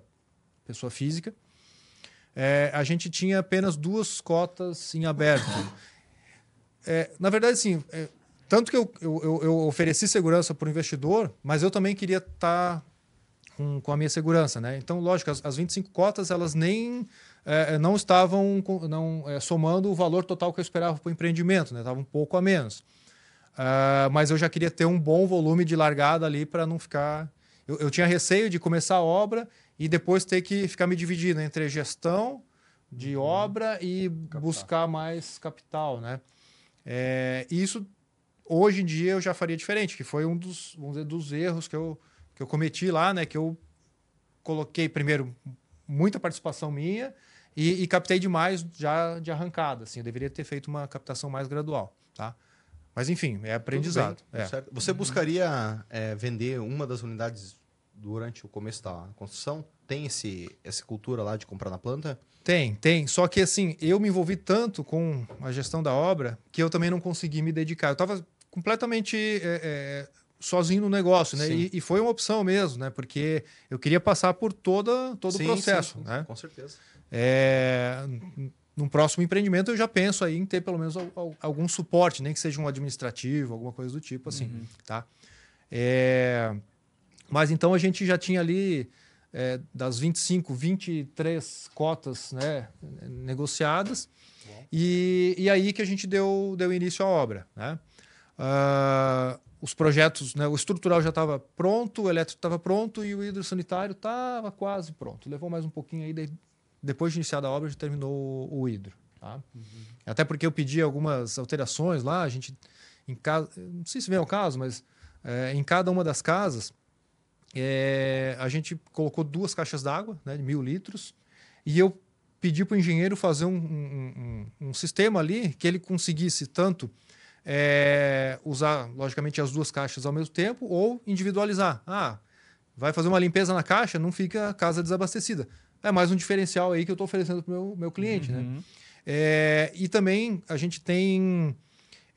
pessoa física. É, a gente tinha apenas duas cotas em aberto. É, na verdade, sim, é, tanto que eu, eu, eu- ofereci segurança para o investidor, mas eu também queria estar com, com a minha segurança. Né? Então, lógico, as, as 25 cotas, elas nem é, não estavam não, é, somando o valor total que eu esperava para o empreendimento, né? Estava um pouco a menos. Ah, mas eu já queria ter um bom volume de largada ali para não ficar. Eu, eu tinha receio de começar a obra e depois ter que ficar me dividindo entre gestão de obra e buscar mais capital, né? É, e isso hoje em dia eu já faria diferente, que foi um dos, vamos dizer, dos erros que eu, que eu cometi lá, né? Que eu coloquei primeiro muita participação minha e, e captei demais já de arrancada. Assim, eu deveria ter feito uma captação mais gradual, tá? Mas enfim, é aprendizado. Bem, é. Você buscaria é, vender uma das unidades durante o começo da construção? Tem esse, essa cultura lá de comprar na planta? Tem, tem. Só que assim, eu me envolvi tanto com a gestão da obra que eu também não consegui me dedicar. Eu estava completamente é, é, sozinho no negócio, né? E, e foi uma opção mesmo, né? Porque eu queria passar por toda, todo Sim, o processo, sim, né? Com certeza. É, num próximo empreendimento eu já penso aí em ter pelo menos al- al- algum suporte, nem que seja um administrativo, alguma coisa do tipo assim, tá? É, mas então a gente já tinha ali é, das 25, 23 cotas né, negociadas e, e aí que a gente deu, deu início à obra, né? Ah, os projetos, né, o estrutural já estava pronto, o elétrico estava pronto e o hidrossanitário estava quase pronto. Levou mais um pouquinho aí, daí depois de iniciada a obra, já terminou o, o hidro. Tá? Até porque eu pedi algumas alterações lá, a gente, em casa, não sei se vem ao caso, mas é, em cada uma das casas, é, a gente colocou duas caixas d'água, né, de mil litros, e eu pedi para o engenheiro fazer um, um- um- um sistema ali que ele conseguisse tanto é, usar, logicamente, as duas caixas ao mesmo tempo ou individualizar. Ah, vai fazer uma limpeza na caixa, não fica a casa desabastecida. É mais um diferencial aí que eu estou oferecendo para o meu, meu cliente, né? Uhum. É, e também a gente tem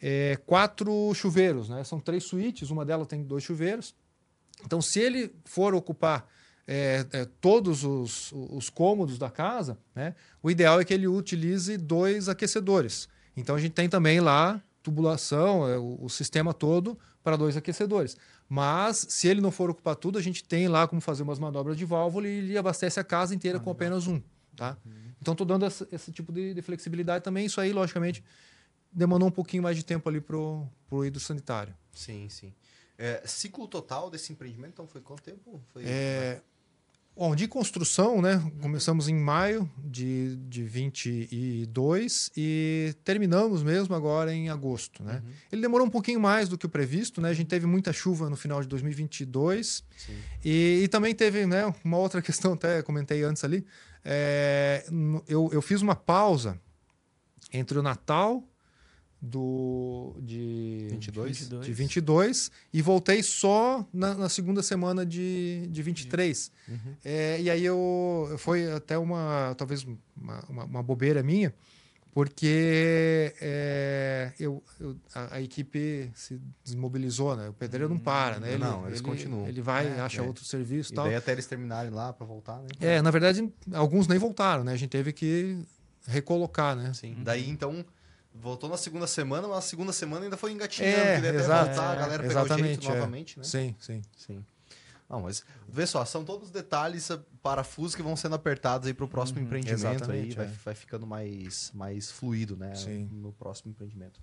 é, quatro chuveiros, né? São três suítes, uma delas tem dois chuveiros. Então, se ele for ocupar é, é, todos os, os cômodos da casa, né? O ideal é que ele utilize dois aquecedores. Então, a gente tem também lá tubulação, é, o, o sistema todo para dois aquecedores. Mas, se ele não for ocupar tudo, a gente tem lá como fazer umas manobras de válvula e ele abastece a casa inteira com apenas um. Tá? Então, estou dando essa- esse tipo de, de flexibilidade também. Isso aí, logicamente, demandou um pouquinho mais de tempo ali para o hidrossanitário. Sim, sim. É, ciclo total desse empreendimento, então, foi quanto tempo? Foi... É, bom, de construção, né? Começamos em maio de, de 22 e terminamos mesmo agora em agosto, né? Ele demorou um pouquinho mais do que o previsto, né? A gente teve muita chuva no final de 2022 Sim. e, e também teve, né? Uma outra questão, até comentei antes ali. é, eu, eu fiz uma pausa entre o Natal do de 22? de 22 e voltei só na, na segunda semana de, de 23. Uhum. É, e aí eu foi até uma talvez uma, uma, uma bobeira minha, porque é, eu, eu- a, a equipe se desmobilizou, né? O pedreiro não para, né? Ele, Não, eles ele- continuam. Ele vai, É, acha é. outro serviço e E tal. daí até eles terminarem lá para voltar, né? É, na verdade, alguns nem voltaram, né? A gente teve que recolocar, né? Sim. Daí, então, voltou na segunda semana, mas na segunda semana ainda foi engatinhando, É, que daí até exato. voltar, a galera o Exatamente, jeito é. novamente, né? Sim, sim. Sim. Não, mas vê só, são todos detalhes, eh, parafusos que vão sendo apertados aí para o próximo Uhum, empreendimento aí, exatamente, vai, é. vai ficando mais, mais fluido, né? Sim. No próximo empreendimento.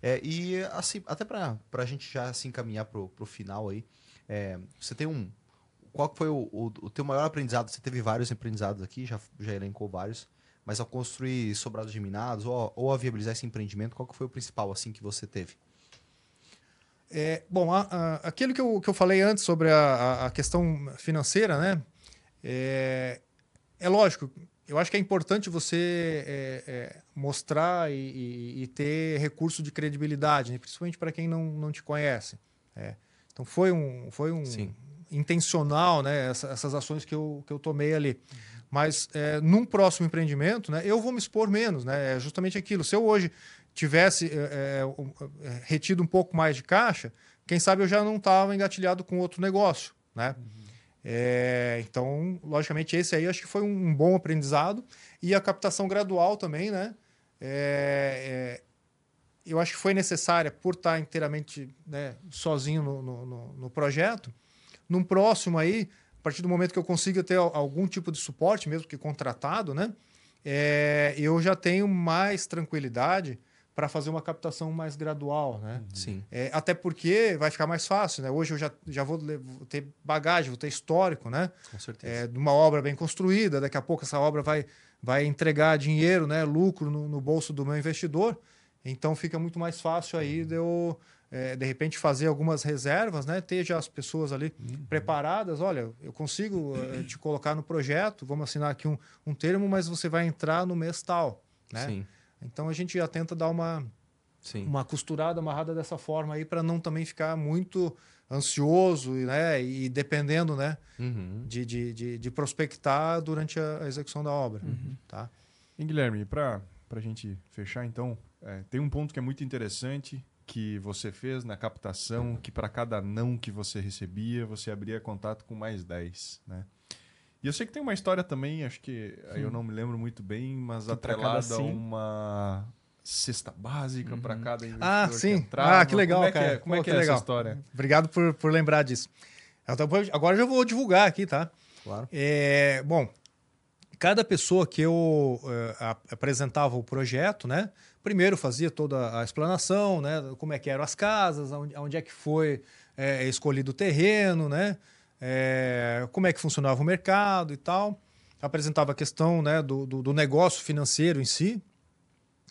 É, e assim, até para a gente já se encaminhar pro, pro final aí, é, você tem um. Qual foi o, o, o teu maior aprendizado? Você teve vários aprendizados aqui, já, já elencou vários, mas ao construir sobrados geminados ou, ou a viabilizar esse empreendimento, qual que foi o principal assim que você teve? É, bom, a- a- aquilo que eu, que eu falei antes sobre a, a- questão financeira, né? É, é lógico, eu acho que é importante você é, é, mostrar e, e- e ter recurso de credibilidade, né? principalmente para quem não, não te conhece. É. Então foi um, foi um Sim. intencional, né? essa- essas ações que eu, que eu tomei ali. Mas é, num próximo empreendimento, né, eu vou me expor menos. Né? É justamente aquilo. Se eu hoje tivesse é, é, é, retido um pouco mais de caixa, quem sabe eu já não estava engatilhado com outro negócio. Né? É, então, logicamente, esse aí acho que foi um, um bom aprendizado. E a captação gradual também, né? É, é, eu acho que foi necessária por estar inteiramente né, sozinho no, no- no- projeto. Num próximo aí, partir do momento que eu consiga ter al- algum tipo de suporte, mesmo que contratado, né? é, eu já tenho mais tranquilidade para fazer uma captação mais gradual, né? Sim. É, até porque vai ficar mais fácil, né? Hoje eu já, já vou, vou ter bagagem, vou ter histórico, né? Com certeza. É, de uma obra bem construída, daqui a pouco essa obra vai, vai entregar dinheiro, né? Lucro no, no bolso do meu investidor. Então fica muito mais fácil aí de eu, é, de repente, fazer algumas reservas, né? Ter já as pessoas ali preparadas. Olha, eu consigo eh, te colocar no projeto, vamos assinar aqui um, um termo, mas você vai entrar no mês tal, né? Sim. Então a gente já tenta dar uma, Sim. uma costurada, amarrada dessa forma aí para não também ficar muito ansioso, né? E dependendo, né? Uhum. De, de, de, de prospectar durante a, execução da obra, tá? E Guilherme, para a gente fechar então, é, tem um ponto que é muito interessante que você fez na captação, que para cada não que você recebia, você abria contato com mais 10, né? E eu sei que tem uma história também, acho que aí eu não me lembro muito bem, mas Que atrelada a uma cesta básica para cada investidor Ah, que sim. entrava. Ah, que legal, como é cara. Que é, como é Pô, que que é legal. essa história? Obrigado por, por lembrar disso. Então, agora eu já vou divulgar aqui, tá? Claro. É, bom, cada pessoa que eu a- apresentava o projeto, né? Primeiro fazia toda a explanação, né? Como é que eram as casas, onde, é que foi eh, escolhido o terreno, né? eh, como é que funcionava o mercado e tal. Apresentava a questão né, do, do, do negócio financeiro em si.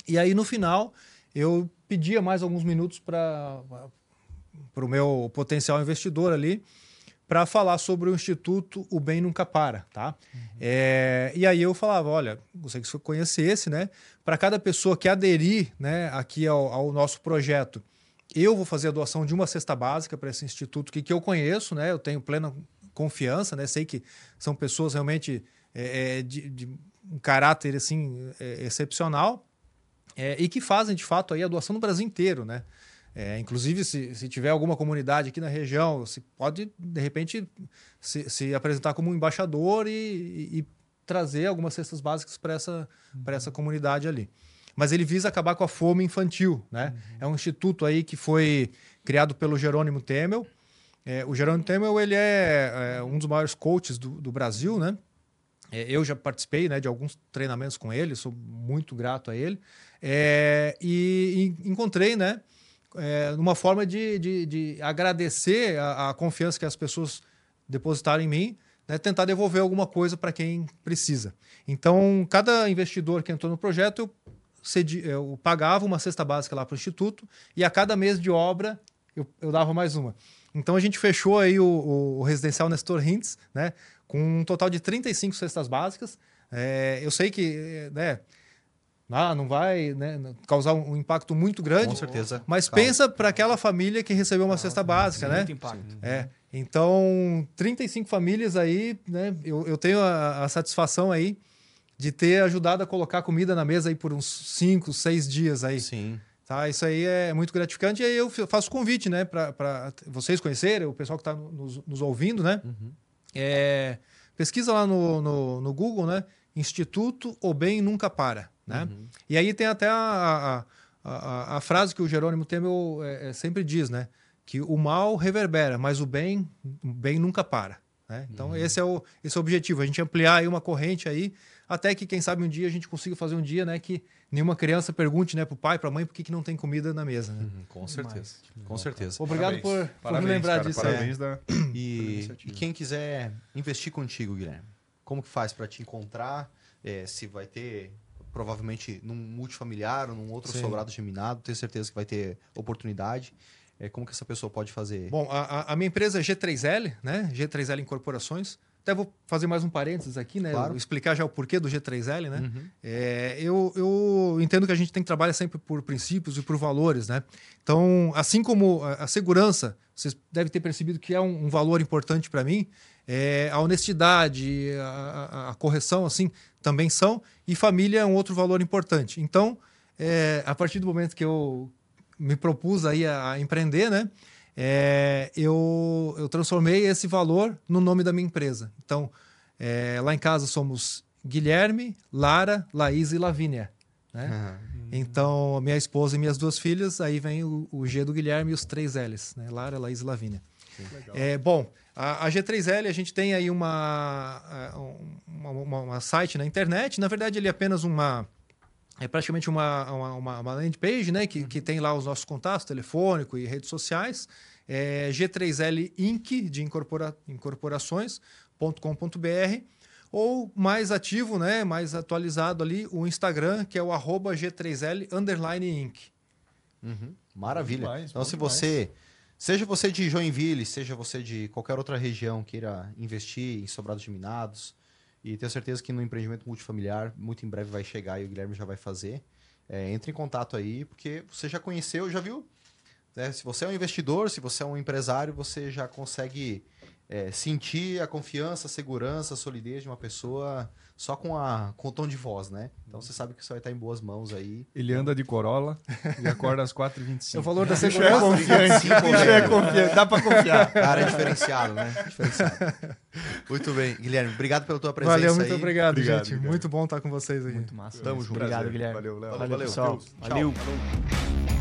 E aí, no final, eu pedia mais alguns minutos para o meu potencial investidor ali para falar sobre o Instituto O Bem Nunca Para, tá? É, e aí eu falava, olha, gostaria que você conhecesse, né? Para cada pessoa que aderir né, aqui ao, ao nosso projeto, eu vou fazer a doação de uma cesta básica para esse instituto que, que eu conheço, né? Eu tenho plena confiança, né? Sei que são pessoas realmente é, é, de, de um caráter assim é, excepcional é, e que fazem de fato aí a doação no Brasil inteiro, né? É, inclusive, se, se tiver alguma comunidade aqui na região, você pode, de repente, se, se apresentar como um embaixador e, e- e trazer algumas cestas básicas para essa, para essa comunidade ali. Mas ele visa acabar com a fome infantil, né? É um instituto aí que foi criado pelo Jerônimo Temel. É, o Jerônimo Temel, ele é, é, um dos maiores coaches do, do Brasil, né? É, eu já participei né, de alguns treinamentos com ele, sou muito grato a ele. É, e, e encontrei, né? É, uma forma de, de, de agradecer a, a confiança que as pessoas depositaram em mim, né, tentar devolver alguma coisa para quem precisa. Então, cada investidor que entrou no projeto, eu, cedi, eu pagava uma cesta básica lá para o Instituto e a cada mês de obra eu, eu dava mais uma. Então, a gente fechou aí o, o, o residencial Nestor Hintz, né, com um total de 35 cestas básicas. É, eu sei que né, ah, não vai né, causar um impacto muito grande. Com certeza. Mas Calma. pensa para aquela família que recebeu uma cesta básica, né? Muito impacto. É. Então, 35 famílias aí, né? Eu, eu tenho a, a satisfação aí de ter ajudado a colocar comida na mesa aí por uns 5, 6 dias aí. Sim. Tá? Isso aí é muito gratificante. E aí eu faço convite, né? Para vocês conhecerem, o pessoal que está nos, nos ouvindo, né? É, pesquisa lá no, no, no Google, né? Instituto O Bem Nunca Para, né? E aí tem até a, a, a, a frase que o Jerônimo Temel é, é, sempre diz, né? Que o mal reverbera, mas o bem, o bem nunca para. Né? Então esse, é o, esse é o objetivo, a gente ampliar aí uma corrente aí, até que quem sabe um dia a gente consiga fazer um dia, né? Que nenhuma criança pergunte, né, pro pai, pra mãe, por que, que não tem comida na mesa, né? Uhum, com certeza. Com certeza. Obrigado por, por Parabéns, me lembrar cara, disso. Parabéns é. da... E, e quem quiser investir contigo, Guilherme, como que faz para te encontrar? É, se vai ter, provavelmente, num multifamiliar ou num outro Sim. sobrado geminado, tenho certeza que vai ter oportunidade. É, como que essa pessoa pode fazer? Bom, a, a- minha empresa é G3L, né? G3L Incorporações. Até vou fazer mais um parênteses aqui, né? Claro. Explicar já o porquê do G3L, né? Uhum. É, eu, eu entendo que a gente tem que trabalhar sempre por princípios e por valores, né? Então, assim como a, a segurança, vocês devem ter percebido que é um, um valor importante para mim, é, a honestidade, a, a- a correção, assim, também são, e família é um outro valor importante. Então, é, a partir do momento que eu me propus aí a, a empreender, né? É, eu, eu transformei esse valor no nome da minha empresa. Então, é, lá em casa somos Guilherme, Lara, Laís e Lavínia. Né? Aham. Então, a minha esposa e minhas duas filhas, aí vem o, o G do Guilherme e os três L's, né? Lara, Laís e Lavínia. É, bom, a, a, G3L, a gente tem aí uma, uma, uma, uma, site na internet. Na verdade, ele é apenas uma. É praticamente uma, uma, uma landing page, né? Que, que tem lá os nossos contatos, telefônico e redes sociais. É G3L Inc. de incorpora, incorporações.com.br ou mais ativo, né, mais atualizado ali, o Instagram, que é o arroba G3L underline Inc. Uhum. Maravilha. Demais, então, se demais. você, seja você de Joinville, seja você de qualquer outra região queira investir em sobrados de minados, e tenho certeza que no empreendimento multifamiliar, muito em breve vai chegar e o Guilherme já vai fazer, é, entre em contato aí, porque você já conheceu, já viu? Né? Se você é um investidor, se você é um empresário, você já consegue é, sentir a confiança, a segurança, a solidez de uma pessoa só com, a, com o tom de voz, né? Então você sabe que você vai estar em boas mãos aí. Ele anda de Corolla e acorda às 4h25. É o valor da segurança. é confiante. é confiante. Dá para confiar. Cara, é diferenciado, né? Diferenciado. Muito bem. Guilherme, obrigado pela tua presença Valeu, muito aí. obrigado, obrigado gente. Obrigado. Muito bom estar com vocês aí. Muito massa. Tamo junto. Obrigado, Guilherme. Valeu, Léo. Valeu, Valeu, pessoal. Valeu. Valeu.